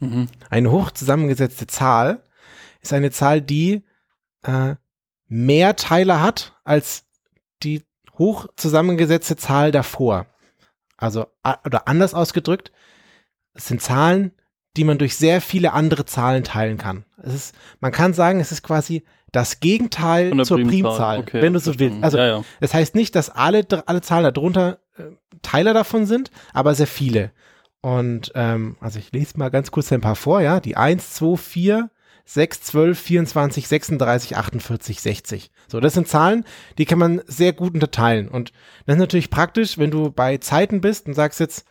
Mhm. Eine hoch zusammengesetzte Zahl ist eine Zahl, die äh, mehr Teile hat als die hoch zusammengesetzte Zahl davor. Also, oder anders ausgedrückt, es sind Zahlen, die man durch sehr viele andere Zahlen teilen kann. Es ist, man kann sagen, es ist quasi das Gegenteil zur Primzahl. Primzahl, Okay, wenn du so willst. Also, ja, ja. das heißt nicht, dass alle, alle Zahlen darunter äh, Teile davon sind, aber sehr viele. Und ähm, also ich lese mal ganz kurz ein paar vor, ja. Die 1, 2, 4, 6, 12, 24, 36, 48, 60. So, das sind Zahlen, die kann man sehr gut unterteilen. Und das ist natürlich praktisch, wenn du bei Zeiten bist und sagst jetzt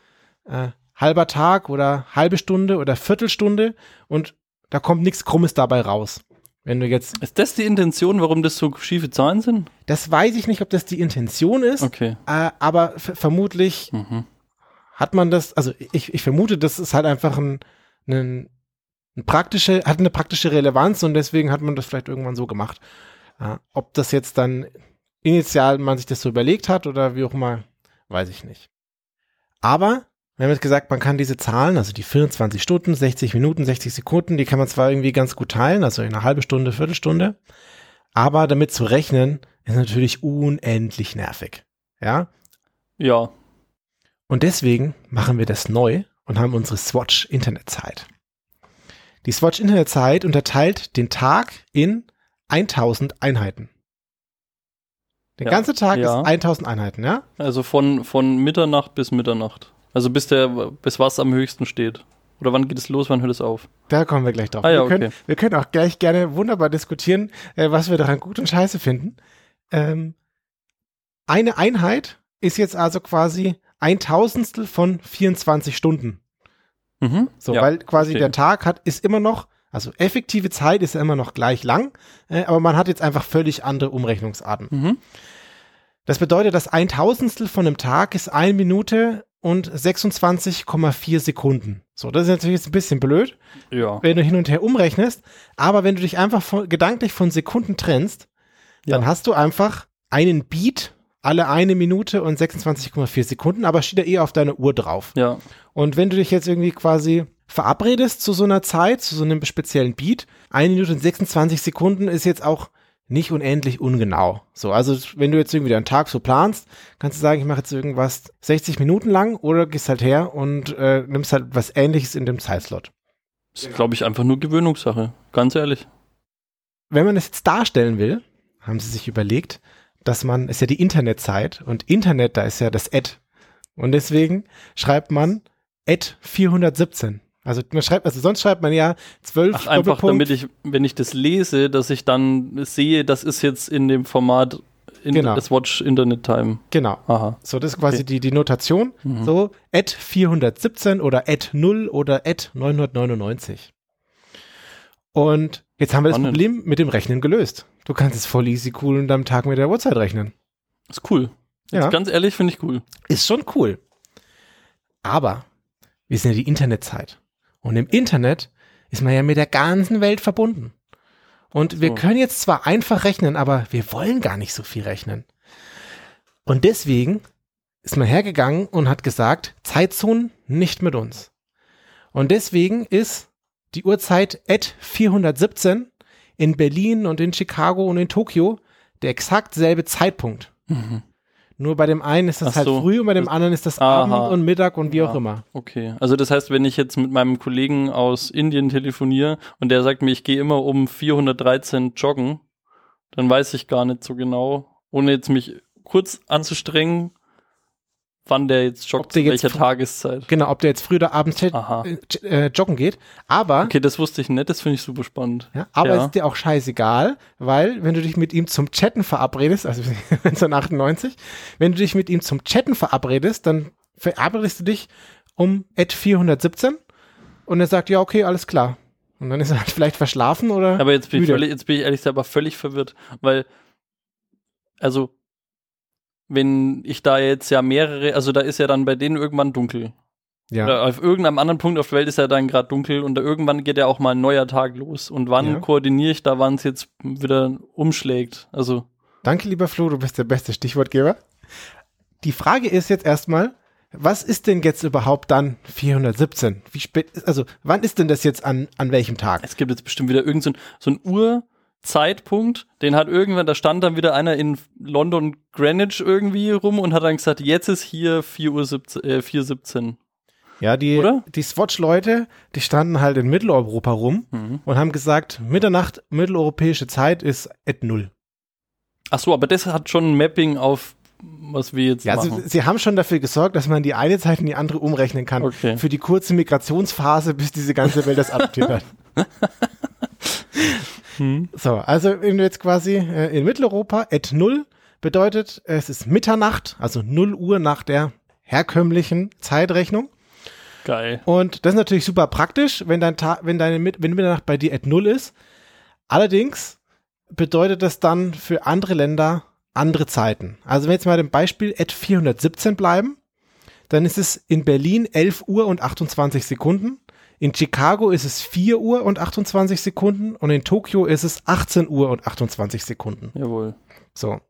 äh, halber Tag oder halbe Stunde oder Viertelstunde und da kommt nichts Krummes dabei raus. Wenn du jetzt, Ist das die Intention, warum das so schiefe Zahlen sind? das weiß ich nicht, ob das die Intention ist, Okay. äh, aber vermutlich Mhm. hat man das, also ich, ich vermute, das ist halt einfach ein, ein, ein praktische, hat eine praktische Relevanz und deswegen hat man das vielleicht irgendwann so gemacht. Äh, ob das jetzt dann initial man sich das so überlegt hat oder wie auch immer, weiß ich nicht. Aber wir haben jetzt gesagt, man kann diese Zahlen, also die 24 Stunden, 60 Minuten, 60 Sekunden, die kann man zwar irgendwie ganz gut teilen, also in eine halbe Stunde, Viertelstunde, aber damit zu rechnen, ist natürlich unendlich nervig. Ja, Ja. und deswegen machen wir das neu und haben unsere Swatch Internetzeit. Die Swatch Internetzeit unterteilt den Tag in 1000 Einheiten. Der Ja, ganze Tag ja. ist 1000 Einheiten, ja? Also von, von Mitternacht bis Mitternacht. Also bis der, bis was am höchsten steht. Oder wann geht es los, wann hört es auf? Da kommen wir gleich drauf. Ah ja, wir, können, okay. wir können auch gleich gerne wunderbar diskutieren, äh, was wir daran gut und scheiße finden. Ähm, eine Einheit ist jetzt also quasi ein Tausendstel von 24 Stunden. Mhm. So, ja. weil quasi verstehe. der Tag hat, ist immer noch, also effektive Zeit ist ja immer noch gleich lang, äh, aber man hat jetzt einfach völlig andere Umrechnungsarten. Mhm. Das bedeutet, dass ein Tausendstel von einem Tag ist eine Minute und 26,4 Sekunden. So, das ist natürlich jetzt ein bisschen blöd, Ja. wenn du hin und her umrechnest, aber wenn du dich einfach von, gedanklich von Sekunden trennst, dann Ja. hast du einfach einen Beat alle eine Minute und 26,4 Sekunden, aber steht ja eh auf deiner Uhr drauf. Ja. Und wenn du dich jetzt irgendwie quasi verabredest zu so einer Zeit, zu so einem speziellen Beat, eine Minute und 26 Sekunden ist jetzt auch nicht unendlich ungenau. So, also wenn du jetzt irgendwie deinen Tag so planst, kannst du sagen, ich mache jetzt irgendwas 60 Minuten lang oder gehst halt her und äh, nimmst halt was ähnliches in dem Zeitslot. Ist, glaube ich, einfach nur Gewöhnungssache. Ganz ehrlich. Wenn man es jetzt darstellen will, haben sie sich überlegt, dass man, ist ja die Internetzeit und Internet, da ist ja das Ad. Und deswegen schreibt man Ad 417. Also man schreibt, also sonst schreibt man ja 12 Ach, einfach damit ich, wenn ich das lese, dass ich dann sehe, das ist jetzt in dem Format in Genau. das Watch Internet Time. Genau. Aha. So, das ist quasi Okay. die, die Notation. Mhm. So, Ad 417 oder Ad 0 oder Ad 999. Und jetzt haben wir das Spannend. Problem mit dem Rechnen gelöst. Du kannst es voll easy cool und am Tag mit der Uhrzeit rechnen. Ist cool. Jetzt Ja. ganz ehrlich, finde ich cool. Ist schon cool. Aber wir sind ja die Internetzeit. Und im Internet ist man ja mit der ganzen Welt verbunden. Und wir So. können jetzt zwar einfach rechnen, aber wir wollen gar nicht so viel rechnen. Und deswegen ist man hergegangen und hat gesagt, Zeitzonen nicht mit uns. Und deswegen ist die Uhrzeit at 417 in Berlin und in Chicago und in Tokio der exakt selbe Zeitpunkt. Mhm. Nur bei dem einen ist das Ach halt so. früh und bei dem anderen ist das Aha. Abend und Mittag und wie Ja. auch immer. Okay, also das heißt, wenn ich jetzt mit meinem Kollegen aus Indien telefoniere und der sagt mir, ich gehe immer um 413 joggen, dann weiß ich gar nicht so genau, ohne jetzt mich kurz anzustrengen, wann der jetzt Ob joggt, der jetzt welcher Tageszeit. Genau, ob der jetzt früh oder abends äh, äh, joggen geht. Aber, Okay, das wusste ich nicht, das finde ich super spannend. ja, aber Ja. es ist dir auch scheißegal, weil wenn du dich mit ihm zum Chatten verabredest, also 1998, wenn du dich mit ihm zum Chatten verabredest, dann verabredest du dich um at 417 und er sagt, ja, okay, alles klar. Und dann ist er halt vielleicht verschlafen oder Aber jetzt bin, ich müde. völlig, jetzt bin ich ehrlich gesagt aber völlig verwirrt, weil, also, wenn ich da jetzt ja mehrere, also da ist ja dann bei denen irgendwann dunkel. ja. Oder auf irgendeinem anderen Punkt auf der Welt ist ja dann gerade dunkel und da irgendwann geht ja auch mal ein neuer Tag los. Und wann Ja. koordiniere ich da, wann es jetzt wieder umschlägt? Also, Danke, lieber Flo, du bist der beste Stichwortgeber. Die Frage ist jetzt erstmal, was ist denn jetzt überhaupt dann 417? Wie spät, ist- also wann ist denn das jetzt an, an welchem Tag? es gibt jetzt bestimmt wieder irgendeinen so, ein- so einen Urzeitpunkt, den hat irgendwann, da stand dann wieder einer in London Greenwich irgendwie rum und hat dann gesagt, jetzt ist hier 4 Uhr 17, äh, 4.17. Ja, die, Oder? die Swatch-Leute, die standen halt in Mitteleuropa rum Mhm. und haben gesagt, Mitternacht mitteleuropäische Zeit ist at null. Ach so, aber das hat schon ein Mapping auf, was wir jetzt Ja, also machen. sie haben schon dafür gesorgt, dass man die eine Zeit in die andere umrechnen kann. Okay. Für die kurze Migrationsphase, bis diese ganze Welt das adaptiert hat. Hm. So, also wenn du jetzt quasi äh, in Mitteleuropa at null bedeutet, es ist Mitternacht, also 0 Uhr nach der herkömmlichen Zeitrechnung. Geil. Und das ist natürlich super praktisch, wenn dein Tag, wenn deine Mit wenn Mitternacht bei dir at null ist. Allerdings bedeutet das dann für andere Länder andere Zeiten. Also wenn wir jetzt mal dem Beispiel at 417 bleiben, dann ist es in Berlin 11 Uhr und 28 Sekunden. In Chicago ist es 4 Uhr und 28 Sekunden und in Tokio ist es 18 Uhr und 28 Sekunden. Jawohl. So.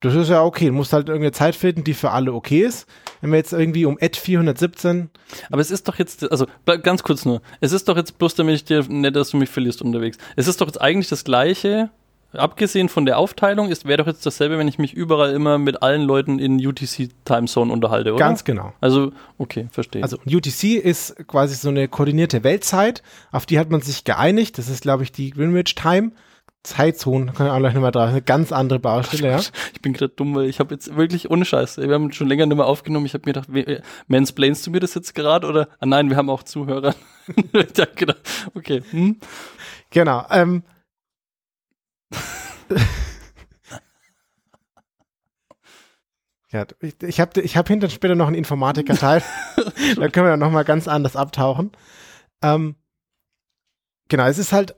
Das ist ja okay. Du musst halt irgendeine Zeit finden, die für alle okay ist. Wenn wir jetzt irgendwie um at 417 Aber es ist doch jetzt, also ganz kurz nur, es ist doch jetzt bloß, damit ich dir nicht, dass du mich verlierst unterwegs. Es ist doch jetzt eigentlich das Gleiche, abgesehen von der Aufteilung, ist wäre doch jetzt dasselbe, wenn ich mich überall immer mit allen Leuten in UTC Timezone unterhalte, oder? Ganz genau. Also, okay, verstehe. Also UTC ist quasi so eine koordinierte Weltzeit, auf die hat man sich geeinigt. Das ist, glaube ich, die Greenwich Time. Zeitzone, kann ich auch gleich nochmal drauf. Eine ganz andere Baustelle, ja. Ich bin gerade dumm, weil ich habe jetzt wirklich ohne Scheiß, wir haben schon länger nicht mehr aufgenommen. Ich habe mir gedacht, we- mansplainst du mir das jetzt gerade oder? Ah nein, wir haben auch Zuhörer. ich gedacht, okay. Hm? Genau. Ähm, ja, ich, ich habe ich hab hinten später noch einen Informatiker-Teil. da können wir dann nochmal ganz anders abtauchen. Ähm, genau, es ist halt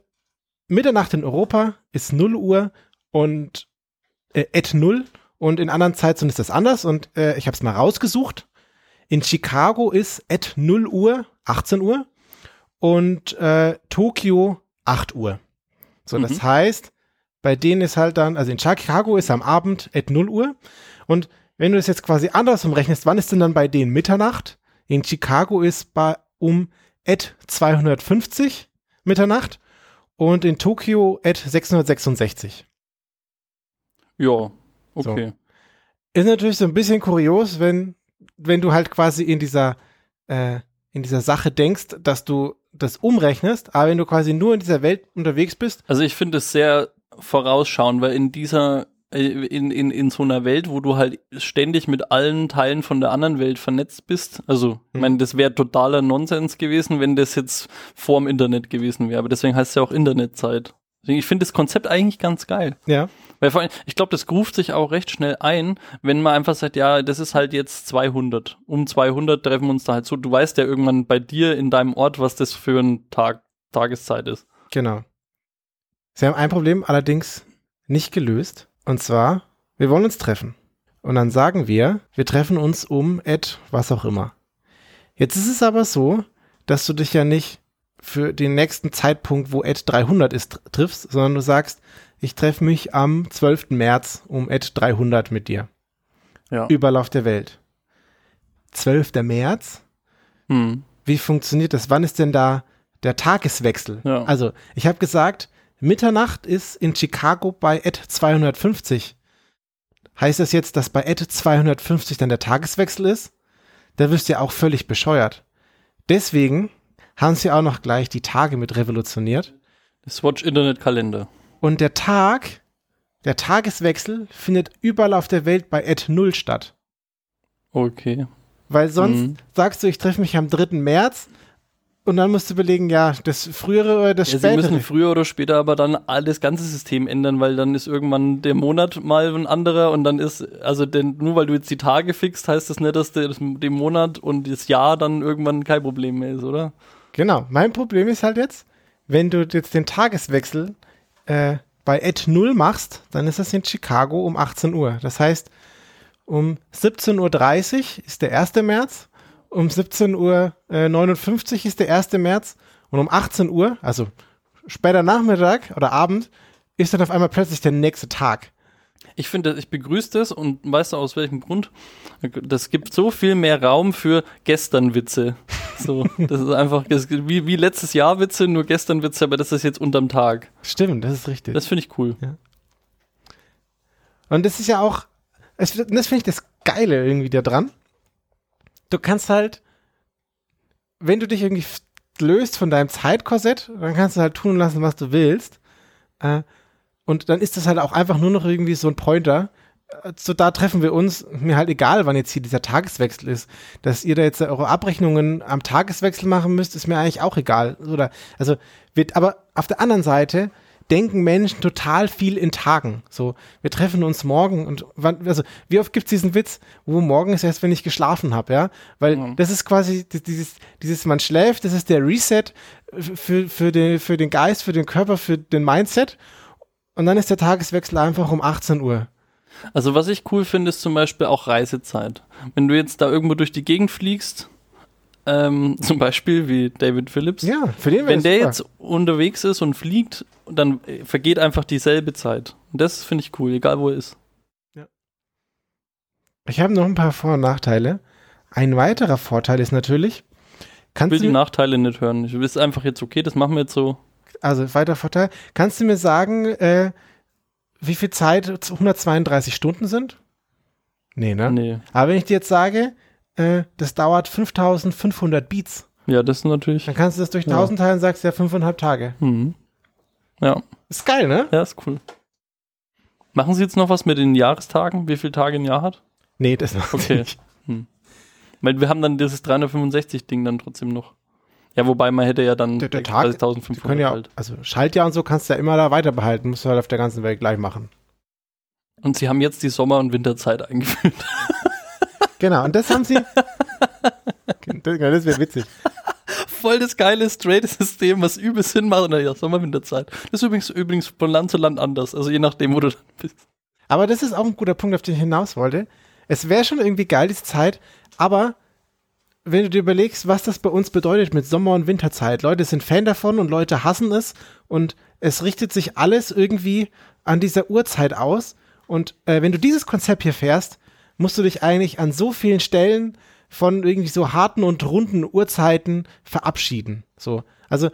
Mitternacht in Europa ist 0 Uhr und äh, at 0 und in anderen Zeitzonen ist das anders und äh, ich habe es mal rausgesucht. In Chicago ist at 0 Uhr 18 Uhr und äh, Tokio 8 Uhr. So, das Mhm. heißt, bei denen ist halt dann, also in Chicago ist am Abend at 0 Uhr und wenn du das jetzt quasi andersrum rechnest, wann ist denn dann bei denen Mitternacht? In Chicago ist bei um at 250 Mitternacht und in Tokio at 666. Ja, okay. Ist natürlich so ein bisschen kurios, wenn, wenn du halt quasi in dieser, äh, in dieser Sache denkst, dass du das umrechnest, aber wenn du quasi nur in dieser Welt unterwegs bist, Also ich finde es sehr vorausschauend, weil in dieser äh, in, in, in so einer Welt, wo du halt ständig mit allen Teilen von der anderen Welt vernetzt bist. Also, ich Mhm. meine, das wäre totaler Nonsens gewesen, wenn das jetzt vorm Internet gewesen wäre. Aber deswegen heißt es ja auch Internetzeit. Deswegen, ich finde das Konzept eigentlich ganz geil. ja, Weil vor allem, ich glaube, das ruft sich auch recht schnell ein, wenn man einfach sagt, ja, das ist halt jetzt 200. Um 200 treffen wir uns da halt so. Du weißt ja irgendwann bei dir in deinem Ort, was das für ein Tag, Tageszeit ist. genau. Sie haben ein Problem allerdings nicht gelöst. Und zwar, wir wollen uns treffen. Und dann sagen wir, wir treffen uns um at was auch immer. Jetzt ist es aber so, dass du dich ja nicht für den nächsten Zeitpunkt, wo at 300 ist, tr- triffst, sondern du sagst, ich treffe mich am 12. März um at 300 mit dir. Ja. Überlauf der Welt. 12. März. Hm. Wie funktioniert das? Wann ist denn da der Tageswechsel? Ja. Also, ich habe gesagt, Mitternacht ist in Chicago bei Ed 250. Heißt das jetzt, dass bei Ed 250 dann der Tageswechsel ist? Da wirst du ja auch völlig bescheuert. Deswegen haben sie auch noch gleich die Tage mit revolutioniert. Swatch Internetkalender. Und der Tag, der Tageswechsel findet überall auf der Welt bei Ed 0 statt. Okay. Weil sonst Mhm. sagst du, ich treffe mich am 3. März und dann musst du überlegen, ja, das frühere oder das Ja, sie spätere. müssen früher oder später aber dann das ganze System ändern, weil dann ist irgendwann der Monat mal ein anderer und dann ist, also denn, nur weil du jetzt die Tage fixt, heißt das nicht, dass der, dem Monat und das Jahr dann irgendwann kein Problem mehr ist, oder? Genau, mein Problem ist halt jetzt, wenn du jetzt den Tageswechsel äh, bei Ed 0 machst, dann ist das in Chicago um 18 Uhr. Das heißt, um 17.30 Uhr ist der 1. März, um 17.59 Uhr äh, ist der 1. März und um 18 Uhr, also später Nachmittag oder Abend, ist dann auf einmal plötzlich der nächste Tag. Ich finde, ich begrüße das und weißt du aus welchem Grund? Das gibt so viel mehr Raum für Gestern-Witze. So, das ist einfach das ist wie, wie letztes Jahr Witze, nur gestern Witze, aber das ist jetzt unterm Tag. Stimmt, das ist richtig. Das finde ich cool. Und das ist ja auch, das finde ich das Geile irgendwie da dran. Du kannst halt, wenn du dich irgendwie löst von deinem Zeitkorsett, dann kannst du halt tun und lassen, was du willst. Äh, und dann ist das halt auch einfach nur noch irgendwie so ein Pointer. Äh, So, da treffen wir uns, mir halt egal, wann jetzt hier dieser Tageswechsel ist. Dass ihr da jetzt eure Abrechnungen am Tageswechsel machen müsst, ist mir eigentlich auch egal. Oder, also, wird, aber auf der anderen Seite denken Menschen total viel in Tagen. So, wir treffen uns morgen und wann, also, wie oft gibt's diesen Witz, wo morgen ist erst, wenn ich geschlafen habe, ja? Weil Ja. das ist quasi di- dieses, dieses, man schläft, das ist der Reset für, für, den, für den Geist, für den Körper, für den Mindset. Und dann ist der Tageswechsel einfach um 18 Uhr. Also was ich cool finde, ist zum Beispiel auch Reisezeit. Wenn du jetzt da irgendwo durch die Gegend fliegst, ähm, zum Beispiel wie David Phillips, Ja, für den wenn der super. jetzt unterwegs ist und fliegt, dann äh, vergeht einfach dieselbe Zeit. Und das finde ich cool, egal wo er ist. Ich habe noch ein paar Vor- und Nachteile. Ein weiterer Vorteil ist natürlich, Ich kannst will du die Nachteile nicht hören. Ich will es einfach jetzt okay, das machen wir jetzt so. also weiterer Vorteil, kannst du mir sagen, äh, wie viel Zeit 132 Stunden sind? Nee, ne? Nee. Aber wenn ich dir jetzt sage, äh, das dauert 5500 Beats, Ja, das ist natürlich. dann kannst du das durch Ja. 1000 teilen und sagst ja fünfeinhalb Tage. Mhm. Ja, Ist geil, ne? ja, ist cool. Machen Sie jetzt noch was mit den Jahrestagen? Wie viele Tage ein Jahr hat? Nee, das noch Okay. nicht. Weil wir haben dann dieses 365-Ding dann trotzdem noch. Ja, wobei man hätte ja dann Der- der Tag- Die 30.500 können ja, halt. also Schaltjahr und so kannst du ja immer da weiter behalten, musst du halt auf der ganzen Welt gleich machen. Und sie haben jetzt die Sommer- und Winterzeit eingeführt. Genau, und das haben sie. das das wäre witzig. Voll das geile, straight System, was übel Sinn macht. Na ja, Sommer, Winterzeit. Das ist übrigens, übrigens von Land zu Land anders. Also je nachdem, wo du dann bist. Aber das ist auch ein guter Punkt, auf den ich hinaus wollte. Es wäre schon irgendwie geil, diese Zeit, aber wenn du dir überlegst, was das bei uns bedeutet mit Sommer- und Winterzeit, Leute sind Fan davon und Leute hassen es und es richtet sich alles irgendwie an dieser Uhrzeit aus. Und äh, wenn du dieses Konzept hier fährst, musst du dich eigentlich an so vielen Stellen von irgendwie so harten und runden Uhrzeiten verabschieden. So, also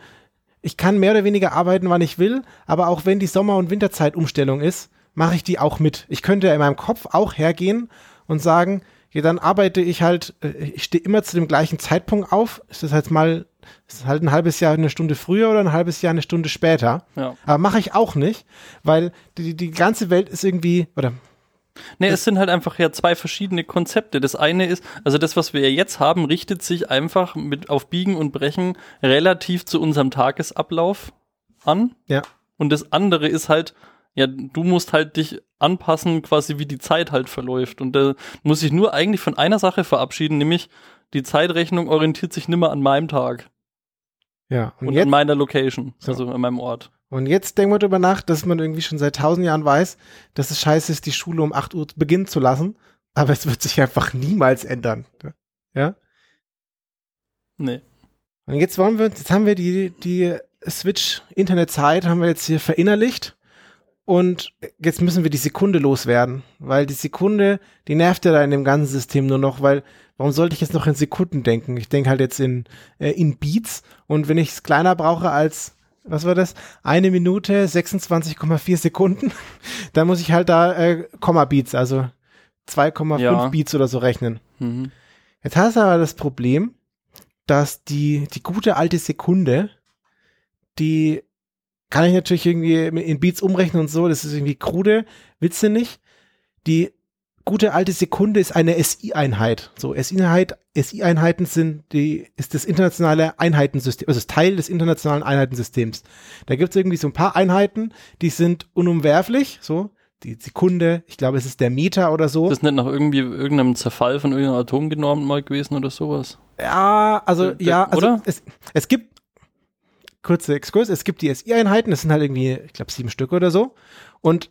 ich kann mehr oder weniger arbeiten, wann ich will, aber auch wenn die Sommer- und Winterzeitumstellung ist, mache ich die auch mit. Ich könnte ja in meinem Kopf auch hergehen und sagen, ja, dann arbeite ich halt, äh, ich stehe immer zu dem gleichen Zeitpunkt auf. Ist das jetzt mal, ist das halt ein halbes Jahr eine Stunde früher oder ein halbes Jahr eine Stunde später? Ja. Aber mache ich auch nicht, weil die, die ganze Welt ist irgendwie, oder Nee, es sind halt einfach ja zwei verschiedene Konzepte. Das eine ist, also das, was wir ja jetzt haben, richtet sich einfach mit auf Biegen und Brechen relativ zu unserem Tagesablauf an. ja, Und das andere ist halt, ja, du musst halt dich anpassen, quasi wie die Zeit halt verläuft. Und da muss ich nur eigentlich von einer Sache verabschieden, nämlich die Zeitrechnung orientiert sich nimmer an meinem Tag ja. und, Und, an jetzt, meiner Location, So. also an meinem Ort. Und jetzt denken wir darüber nach, dass man irgendwie schon seit tausend Jahren weiß, dass es scheiße ist, die Schule um 8 Uhr beginnen zu lassen. Aber es wird sich einfach niemals ändern. Ja? Nee. Und jetzt wollen wir, jetzt haben wir die, die Switch-Internetzeit, haben wir jetzt hier verinnerlicht. und jetzt müssen wir die Sekunde loswerden, weil die Sekunde, die nervt ja da in dem ganzen System nur noch, weil warum sollte ich jetzt noch in Sekunden denken? Ich denke halt jetzt in, äh, in Beats und wenn ich es kleiner brauche als, was war das? Eine Minute 26,4 Sekunden, dann muss ich halt da äh, Komma Beats, also 2,5 Ja. Beats oder so rechnen. Mhm. Jetzt hast du aber das Problem, dass die, die gute alte Sekunde, die kann ich natürlich irgendwie in Beats umrechnen und so, das ist irgendwie krude, Witze nicht. Die gute alte Sekunde ist eine SI-Einheit. So, SI-Einheit, SI-Einheiten sind die, ist das internationale Einheitensystem, also ist Teil des internationalen Einheitensystems. Da gibt es irgendwie so ein paar Einheiten, die sind unumwerflich, so, die Sekunde, ich glaube, es ist der Meter oder so. Das ist nicht nach irgendwie irgendeinem Zerfall von irgendeinem Atom genormt mal gewesen oder sowas. Ja, also d- ja, also oder? Es, es gibt kurze Exkurs, es gibt die SI-Einheiten, das sind halt irgendwie, ich glaube, sieben Stück oder so. Und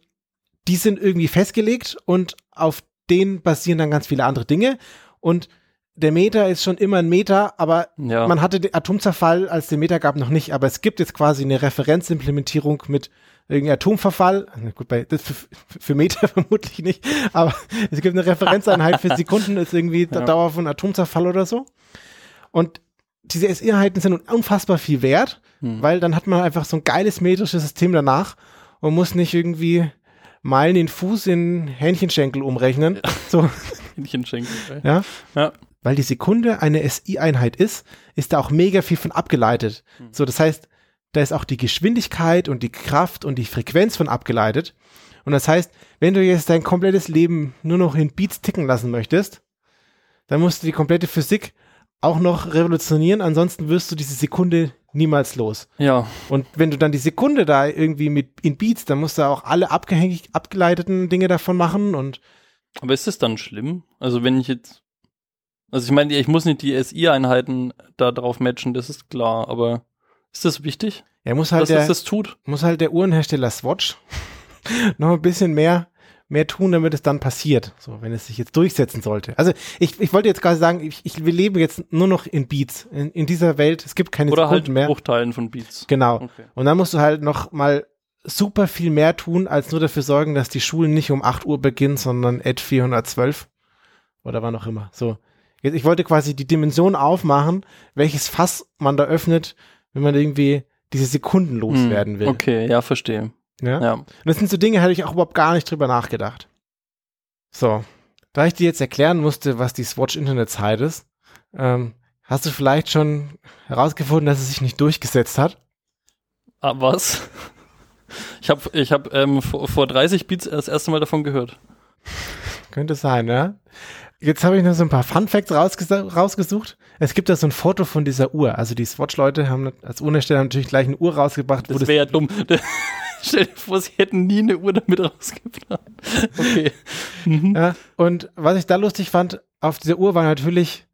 die sind irgendwie festgelegt und auf denen basieren dann ganz viele andere Dinge. Und der Meter ist schon immer ein Meter, aber Ja. man hatte den Atomzerfall, als den Meter gab, noch nicht. Aber es gibt jetzt quasi eine Referenzimplementierung mit irgendeinem Atomverfall. Gut, bei, für, für Meter vermutlich nicht, aber es gibt eine Referenzeinheit für Sekunden, ist irgendwie die Ja. Dauer von Atomzerfall oder so. Und diese SI-Einheiten sind unfassbar viel wert, Hm. weil dann hat man einfach so ein geiles metrisches System danach und muss nicht irgendwie Meilen in Fuß in Hähnchenschenkel umrechnen. So, Hähnchenschenkel. ja. Ja. Weil die Sekunde eine SI-Einheit ist, ist da auch mega viel von abgeleitet. Hm. So, das heißt, da ist auch die Geschwindigkeit und die Kraft und die Frequenz von abgeleitet. Und das heißt, wenn du jetzt dein komplettes Leben nur noch in Beats ticken lassen möchtest, dann musst du die komplette Physik auch noch revolutionieren, ansonsten wirst du diese Sekunde niemals los. Ja. Und wenn du dann die Sekunde da irgendwie mit in Beats, dann musst du auch alle abgehängig, abgeleiteten Dinge davon machen und Aber ist das dann schlimm? Also wenn ich jetzt. Also ich meine, ich muss nicht die SI-Einheiten da drauf matchen, das ist klar, aber ist das wichtig, er muss halt dass der, das tut? muss halt der Uhrenhersteller Swatch noch ein bisschen mehr, mehr tun, damit es dann passiert. So, wenn es sich jetzt durchsetzen sollte. Also ich, ich wollte jetzt gerade sagen, ich, ich, wir leben jetzt nur noch in Beats. In, in dieser Welt, es gibt keine Oder Sekunden halt mehr. Bruchteilen von Beats. Genau. Okay. Und dann musst du halt noch mal super viel mehr tun, als nur dafür sorgen, dass die Schulen nicht um 8 Uhr beginnen, sondern at 412 oder wann auch immer. So. Jetzt, ich wollte quasi die Dimension aufmachen, welches Fass man da öffnet, wenn man irgendwie diese Sekunden loswerden will. Hm, Okay, ja, verstehe. Ja? Ja. Und das sind so Dinge, hätte ich auch überhaupt gar nicht drüber nachgedacht. So, da ich dir jetzt erklären musste, was die Swatch Internetzeit ist, ähm, hast du vielleicht schon herausgefunden, dass es sich nicht durchgesetzt hat? Ah, was? Ich habe ich hab, ähm, vor, vor 30 Beats das erste Mal davon gehört. Könnte sein, ja. Jetzt habe ich noch so ein paar Fun Facts rausges rausgesucht. Es gibt da so ein Foto von dieser Uhr. Also die Swatch-Leute haben als Uhrhersteller natürlich gleich eine Uhr rausgebracht, das, wäre ja dumm. Stell dir vor, sie hätten nie eine Uhr damit rausgeplant. Okay. Mhm. Ja, und was ich da lustig fand, auf dieser Uhr war natürlich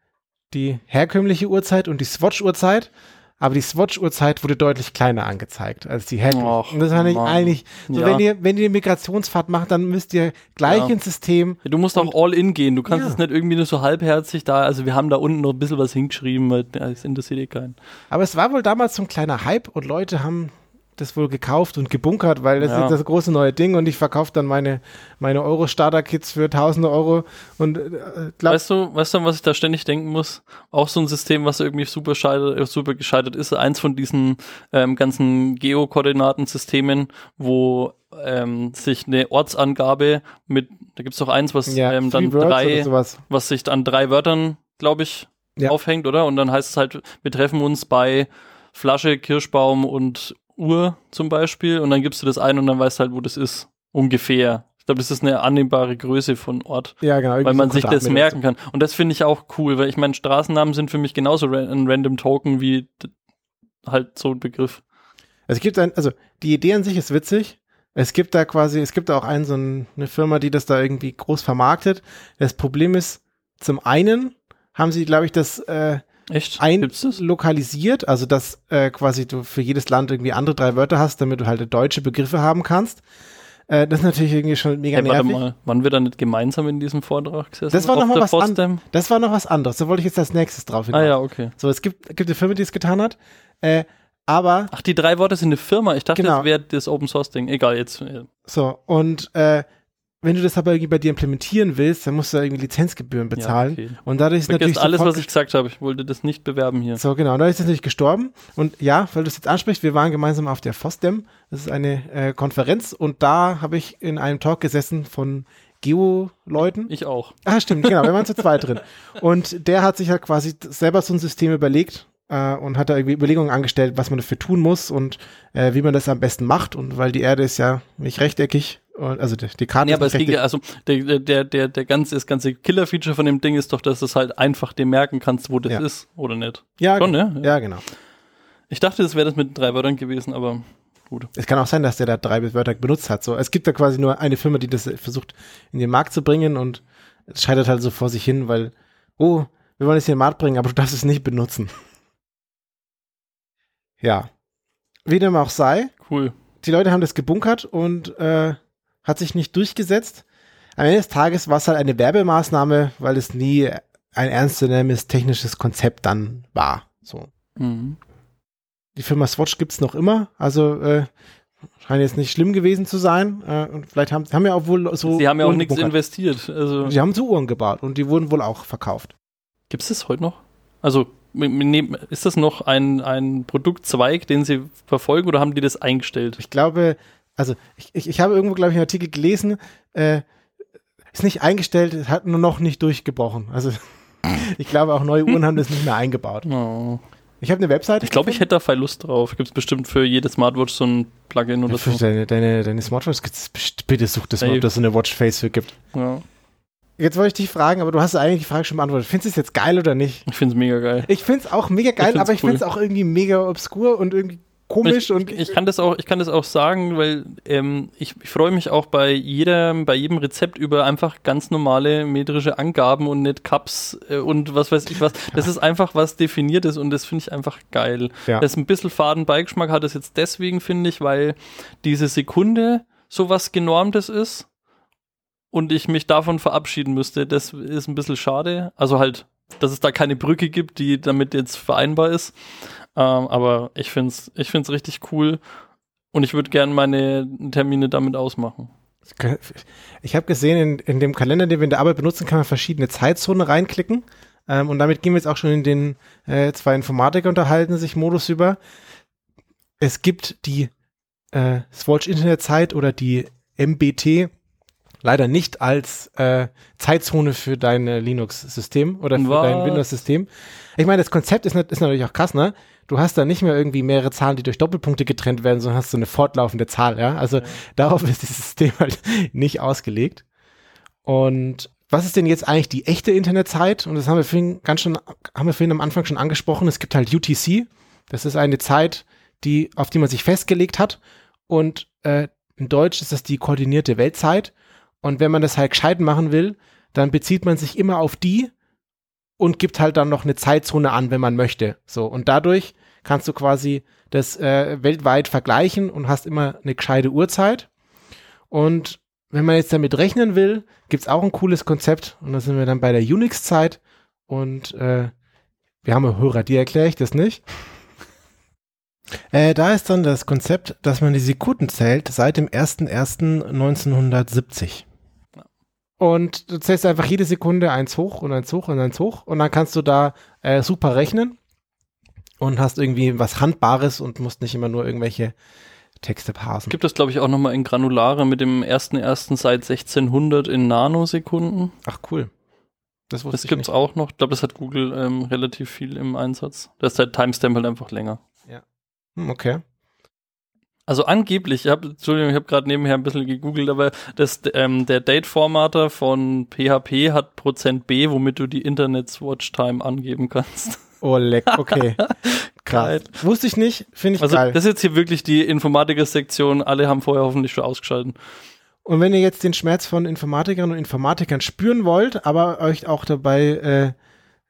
die herkömmliche Uhrzeit und die Swatch-Uhrzeit, aber die Swatch-Uhrzeit wurde deutlich kleiner angezeigt als die herkömmliche. Und das ich Mann. eigentlich, so Ja. wenn ihr, wenn ihr eine Migrationsfahrt macht, dann müsst ihr gleich Ja. ins System. Du musst auch all in gehen. Du kannst es nicht irgendwie nur so halbherzig da. Also wir haben da unten noch ein bisschen was hingeschrieben, weil das interessiert eh keinen. Aber es war wohl damals so ein kleiner Hype und Leute haben das wohl gekauft und gebunkert, weil das Ja. ist das große neue Ding und ich verkaufe dann meine, meine Euro-Starter-Kits für tausende Euro und äh, glaub, Weißt du, weißt du, was ich da ständig denken muss? Auch so ein System, was irgendwie super, scheitert, äh, super gescheitert ist. Eins von diesen ähm, ganzen Geokoordinatensystemen, wo ähm, sich eine Ortsangabe mit, da gibt's doch eins, was ja, ähm, dann drei, was sich an drei Wörtern, glaube ich, Ja. aufhängt, oder? Und dann heißt es halt, wir treffen uns bei Flasche, Kirschbaum und Uhr zum Beispiel und dann gibst du das ein und dann weißt du halt, wo das ist. Ungefähr. Ich glaube, das ist eine annehmbare Größe von Ort, Ja, genau. weil man sich das merken kann. Und das finde ich auch cool, weil ich meine, Straßennamen sind für mich genauso ein random Token wie halt so ein Begriff. Also es gibt ein, also die Idee an sich ist witzig. Es gibt da quasi, es gibt auch einen, so ein, eine Firma, die das da irgendwie groß vermarktet. Das Problem ist, zum einen haben sie, glaube ich, das äh, Echt? ein Gibt's das? lokalisiert, also dass äh, quasi du für jedes Land irgendwie andere drei Wörter hast, damit du halt deutsche Begriffe haben kannst. Äh, das ist natürlich irgendwie schon mega Hey, warte nervig. mal, waren wir da nicht gemeinsam in diesem Vortrag gesessen? Das war noch mal was an- Potsdam? Das war noch was anderes. Da wollte ich jetzt als nächstes drauf hinaus. Ah ja, okay. So, es gibt, gibt eine Firma, die es getan hat. Äh, Aber Ach, die drei Worte sind eine Firma. Ich dachte, Genau. das wäre das Open Source Ding. Egal, jetzt. so, und äh, wenn du das aber irgendwie bei dir implementieren willst, dann musst du da irgendwie Lizenzgebühren bezahlen. okay. Und dadurch ist natürlich Vergesst alles, sofort was ich gesagt habe. Ich wollte das nicht bewerben hier. So, genau. Und da ist es natürlich gestorben. Und ja, weil du es jetzt ansprichst, wir waren gemeinsam auf der FOSDEM. Das ist eine äh, Konferenz. Und da habe ich in einem Talk gesessen von Geo-Leuten. Ich auch. Ah, stimmt, genau. Wir waren zu zweit drin. Und der hat sich halt quasi selber so ein System überlegt äh, und hat da irgendwie Überlegungen angestellt, was man dafür tun muss und äh, wie man das am besten macht. Und weil die Erde ist ja nicht rechteckig, und, also die, die Karte Nee, ist aber es ging ja, also der, der, der, der ganze, das ganze Killer-Feature von dem Ding ist doch, dass du es halt einfach dir merken kannst, wo das Ja. ist, oder nicht. Ja, Schon, ne? ja, genau. Ich dachte, das wäre das mit drei Wörtern gewesen, aber gut. Es kann auch sein, dass der da drei Wörter benutzt hat. So, es gibt da quasi nur eine Firma, die das versucht in den Markt zu bringen und es scheitert halt so vor sich hin, weil, oh, wir wollen es in den Markt bringen, aber du darfst es nicht benutzen. Ja. Wie dem auch sei, Cool. die Leute haben das gebunkert und äh, hat sich nicht durchgesetzt. Am Ende des Tages war es halt eine Werbemaßnahme, weil es nie ein ernstzunehmendes technisches Konzept dann war. So. Mhm. Die Firma Swatch gibt's noch immer, also äh, scheint jetzt nicht schlimm gewesen zu sein. Äh, und vielleicht haben, haben ja auch wohl so. Sie haben ja auch nichts investiert. Also Sie haben so Uhren gebaut und die wurden wohl auch verkauft. gibt es das heute noch? Also ist das noch ein, ein Produktzweig, den Sie verfolgen oder haben die das eingestellt? Ich glaube, also ich, ich, ich habe irgendwo, glaube ich, einen Artikel gelesen, äh, ist nicht eingestellt, es hat nur noch nicht durchgebrochen. Also ich glaube, auch neue Uhren haben das nicht mehr eingebaut. Oh. Ich habe eine Webseite. Ich glaube, ich hätte da voll Lust drauf. Gibt es bestimmt für jede Smartwatch so ein Plugin oder Für so. deine, deine, deine best- bitte such das mal, ob das so eine Watchface für gibt. Ja. Jetzt wollte ich dich fragen, aber du hast eigentlich die Frage schon beantwortet. Findest du es jetzt geil oder nicht? Ich finde es mega geil. Ich find's auch mega geil, find's aber ich cool. find's auch irgendwie mega obskur und irgendwie komisch ich, und ich kann das auch, ich kann das auch sagen, weil ähm, ich, ich freue mich auch bei jedem, bei jedem Rezept über einfach ganz normale metrische Angaben und nicht Cups äh, und was weiß ich was. Das ist einfach was definiertes und das finde ich einfach geil. Ja. Das ein bisschen faden Beigeschmack hat es jetzt deswegen, finde ich, weil diese Sekunde sowas genormtes ist und ich mich davon verabschieden müsste. Das ist ein bisschen schade. Also halt, dass es da keine Brücke gibt, die damit jetzt vereinbar ist. Ähm, aber ich finde es ich find's richtig cool und ich würde gerne meine Termine damit ausmachen. Ich habe gesehen, in, in dem Kalender, den wir in der Arbeit benutzen, kann man verschiedene Zeitzonen reinklicken. Ähm, und damit gehen wir jetzt auch schon in den äh, zwei Informatiker unterhalten sich Modus über. Es gibt die äh, Swatch Internetzeit oder die MBT leider nicht als äh, Zeitzone für dein Linux-System oder für Was? dein Windows-System. Ich meine, das Konzept ist, ist natürlich auch krass, ne? Du hast da nicht mehr irgendwie mehrere Zahlen, die durch Doppelpunkte getrennt werden, sondern hast so eine fortlaufende Zahl, ja? Also darauf ist dieses System halt nicht ausgelegt. Und was ist denn jetzt eigentlich die echte Internetzeit? Und das haben wir vorhin ganz schon, haben wir vorhin am Anfang schon angesprochen. Es gibt halt UTC. Das ist eine Zeit, die, auf die man sich festgelegt hat. Und äh, in Deutsch ist das die koordinierte Weltzeit. Und wenn man das halt gescheit machen will, dann bezieht man sich immer auf die und gibt halt dann noch eine Zeitzone an, wenn man möchte. So. Und dadurch kannst du quasi das äh, weltweit vergleichen und hast immer eine gescheite Uhrzeit. Und wenn man jetzt damit rechnen will, gibt's auch ein cooles Konzept. Und da sind wir dann bei der Unix-Zeit. Und äh, wir haben einen Hörer, die erkläre ich das nicht. Äh, da ist dann das Konzept, dass man die Sekunden zählt seit dem 01.01.1970. Und du zählst einfach jede Sekunde eins hoch und eins hoch und eins hoch. Und dann kannst du da äh, super rechnen und hast irgendwie was Handbares und musst nicht immer nur irgendwelche Texte parsen. Gibt es, glaube ich, auch nochmal in Granulare mit dem ersten ersten seit 1600 in Nanosekunden. Ach cool. Das Das gibt's nicht. auch noch. Ich glaube, das hat Google ähm, relativ viel im Einsatz. Da ist der Timestamp halt einfach länger. Hm, okay. Also angeblich, ich habe, Entschuldigung, ich habe gerade nebenher ein bisschen gegoogelt, aber das, ähm, der Date-Formatter von PHP hat Prozent B, womit du die Internet-Watch-Time angeben kannst. Oh, leck, okay. Krass. Wusste ich nicht, finde ich Also geil. das ist jetzt hier wirklich die Informatiker-Sektion. Alle haben vorher hoffentlich schon ausgeschalten. Und wenn ihr jetzt den Schmerz von Informatikerinnen und Informatikern spüren wollt, aber euch auch dabei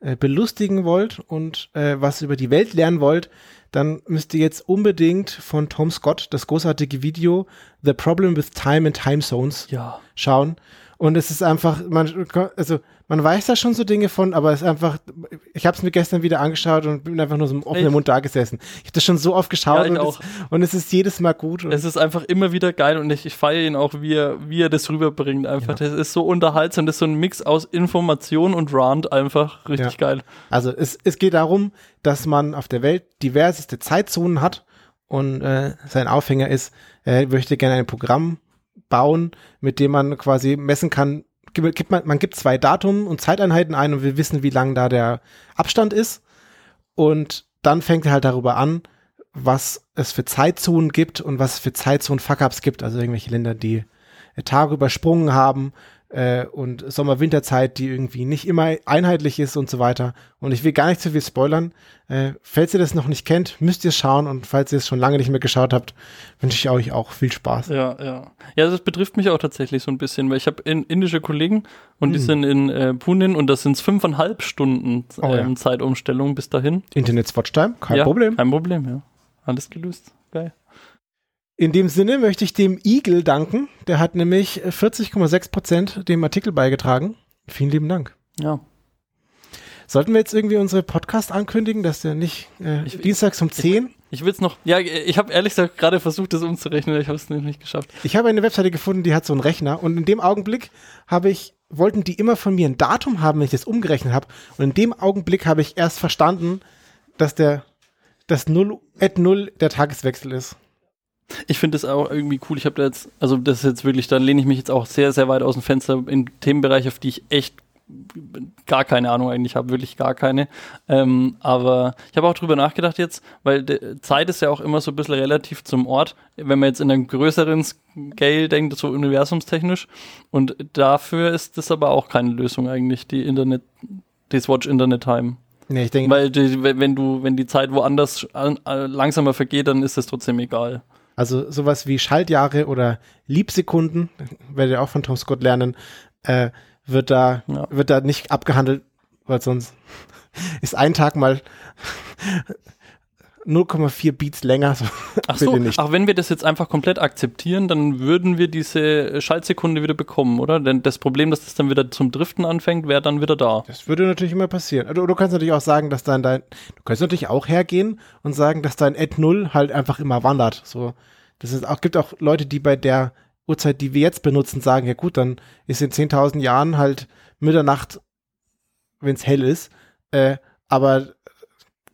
äh, äh, belustigen wollt und äh, was über die Welt lernen wollt, dann müsst ihr jetzt unbedingt von Tom Scott das großartige Video The Problem with Time and Time Zones Ja. schauen. Und es ist einfach, man, also man weiß da schon so Dinge von, aber es ist einfach, ich habe es mir gestern wieder angeschaut und bin einfach nur so im offenen? Mund da gesessen. Ich habe das schon so oft geschaut Ja, und, auch. Es, und es ist jedes Mal gut. Und Es ist einfach immer wieder geil und ich, ich feiere ihn auch, wie er, wie er das rüberbringt. Einfach, das ist so unterhaltsam, das ist so ein Mix aus Information und Rant einfach richtig Ja. geil. Also es, es geht darum, dass man auf der Welt diverseste Zeitzonen hat und äh, sein Aufhänger ist, er möchte gerne ein Programm bauen, mit dem man quasi messen kann, gibt, man, man gibt zwei Datum und Zeiteinheiten ein und wir wissen, wie lang da der Abstand ist. Und dann fängt er halt darüber an, was es für Zeitzonen gibt und was es für Zeitzonen-Fuck-Ups gibt, also irgendwelche Länder, die Tage übersprungen haben äh, und Sommer-Winterzeit, die irgendwie nicht immer einheitlich ist und so weiter. Und ich will gar nicht zu viel spoilern. Äh, falls ihr das noch nicht kennt, müsst ihr es schauen und falls ihr es schon lange nicht mehr geschaut habt, wünsche ich euch auch viel Spaß. Ja, ja. Ja, das betrifft mich auch tatsächlich so ein bisschen, weil ich habe in, indische Kollegen und die Mhm. sind in äh, Pune und das sind fünfeinhalb Stunden Oh ja. ähm, Zeitumstellung bis dahin. Internet Watchtime, kein ja, Problem. Kein Problem, ja. Alles gelöst. Geil. In dem Sinne möchte ich dem Igel danken. Der hat nämlich 40,6 Prozent dem Artikel beigetragen. Vielen lieben Dank. Ja. Sollten wir jetzt irgendwie unsere Podcast ankündigen, dass der nicht äh, Ich- dienstags um 10? Ich will's noch, ja, ich habe ehrlich gesagt gerade versucht, das umzurechnen, ich habe es nämlich nicht geschafft. Ich habe eine Webseite gefunden, die hat so einen Rechner und in dem Augenblick habe ich, wollten die immer von mir ein Datum haben, wenn ich das umgerechnet habe. Und in dem Augenblick habe ich erst verstanden, dass der, das Null, at Null der Tageswechsel ist. Ich finde das auch irgendwie cool. Ich habe da jetzt, also das ist jetzt wirklich, da lehne ich mich jetzt auch sehr, sehr weit aus dem Fenster in Themenbereiche, auf die ich echt gar keine Ahnung eigentlich habe, wirklich gar keine. Ähm, aber ich habe auch drüber nachgedacht jetzt, weil Zeit ist ja auch immer so ein bisschen relativ zum Ort, wenn man jetzt in einem größeren Scale denkt, so universumstechnisch. Und dafür ist das aber auch keine Lösung eigentlich, die Internet, das Watch Internet Time. Nee, ich denke, Weil die, wenn du, wenn die Zeit woanders an, äh, langsamer vergeht, dann ist das trotzdem egal. Also sowas wie Schaltjahre oder Liebsekunden, werdet ihr auch von Tom Scott lernen, äh, wird da, Ja. wird da nicht abgehandelt, weil sonst ist ein Tag mal 0,4 Beats länger. So, Ach so, nicht. ach, wenn wir das jetzt einfach komplett akzeptieren, dann würden wir diese Schaltsekunde wieder bekommen, oder? Denn das Problem, dass das dann wieder zum Driften anfängt, wäre dann wieder da. Das würde natürlich immer passieren. Du, du kannst natürlich auch sagen, dass dann dein, du kannst natürlich auch hergehen und sagen, dass dein Ad 0 halt einfach immer wandert. So, das ist auch, gibt auch Leute, die bei der Uhrzeit, die wir jetzt benutzen, sagen, ja gut, dann ist in 10.000 Jahren halt Mitternacht, wenn es hell ist. Äh, aber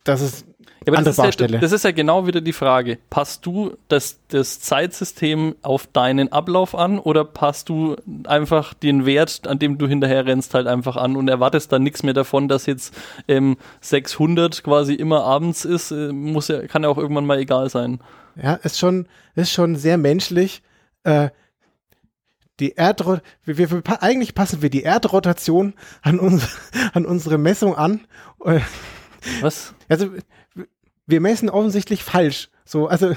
das ist aber Andere das, ist Baustelle. ja, das ist ja genau wieder die Frage. Passt du das, das Zeitsystem auf deinen Ablauf an oder passt du einfach den Wert, an dem du hinterher rennst, halt einfach an und erwartest dann nichts mehr davon, dass jetzt ähm, 600 quasi immer abends ist? Äh, muss ja, kann ja auch irgendwann mal egal sein. Ja, ist schon, ist schon sehr menschlich. Äh, die Erdro wir, wir, eigentlich passen wir die Erdrotation an, uns, an unsere Messung an. Äh, Was? Also wir messen offensichtlich falsch. So, also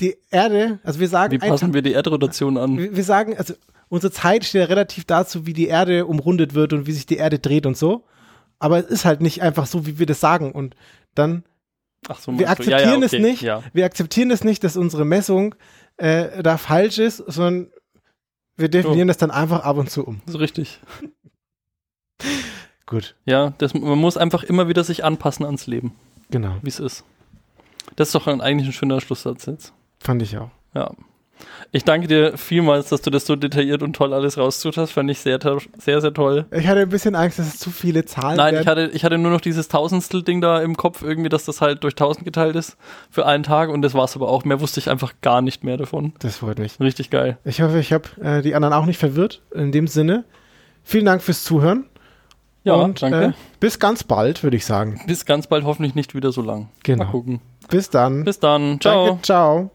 die Erde, also wir sagen, Wie ein passen Tag- wir die Erdrotation an? wir, wir sagen, also unsere Zeit steht ja relativ dazu, wie die Erde umrundet wird und wie sich die Erde dreht und so. Aber es ist halt nicht einfach so, wie wir das sagen. Und dann Ach so, wir akzeptieren es okay, nicht. Ja. wir akzeptieren es nicht, dass unsere Messung äh, da falsch ist, sondern wir definieren das dann einfach ab und zu um. Das ist richtig. Gut, Ja, das, man muss einfach immer wieder sich anpassen ans Leben, genau. wie es ist. Das ist doch ein, eigentlich ein schöner Schlusssatz jetzt. Fand ich auch. Ja. Ich danke dir vielmals, dass du das so detailliert und toll alles rausgesucht hast. Fand ich sehr, sehr, sehr toll. Ich hatte ein bisschen Angst, dass es zu viele Zahlen Nein, werden. ich hatte, ich hatte nur noch dieses Tausendstel-Ding da im Kopf, irgendwie, dass das halt durch tausend geteilt ist für einen Tag und das war's aber auch. Mehr wusste ich einfach gar nicht mehr davon. das freut mich. Richtig geil. Ich hoffe, ich habe äh, die anderen auch nicht verwirrt. In dem Sinne, vielen Dank fürs Zuhören. Ja, und danke. Äh, bis ganz bald, würde ich sagen. Bis ganz bald, hoffentlich nicht wieder so lang. Genau. Mal gucken. Bis dann. Bis dann. Ciao. Danke, ciao.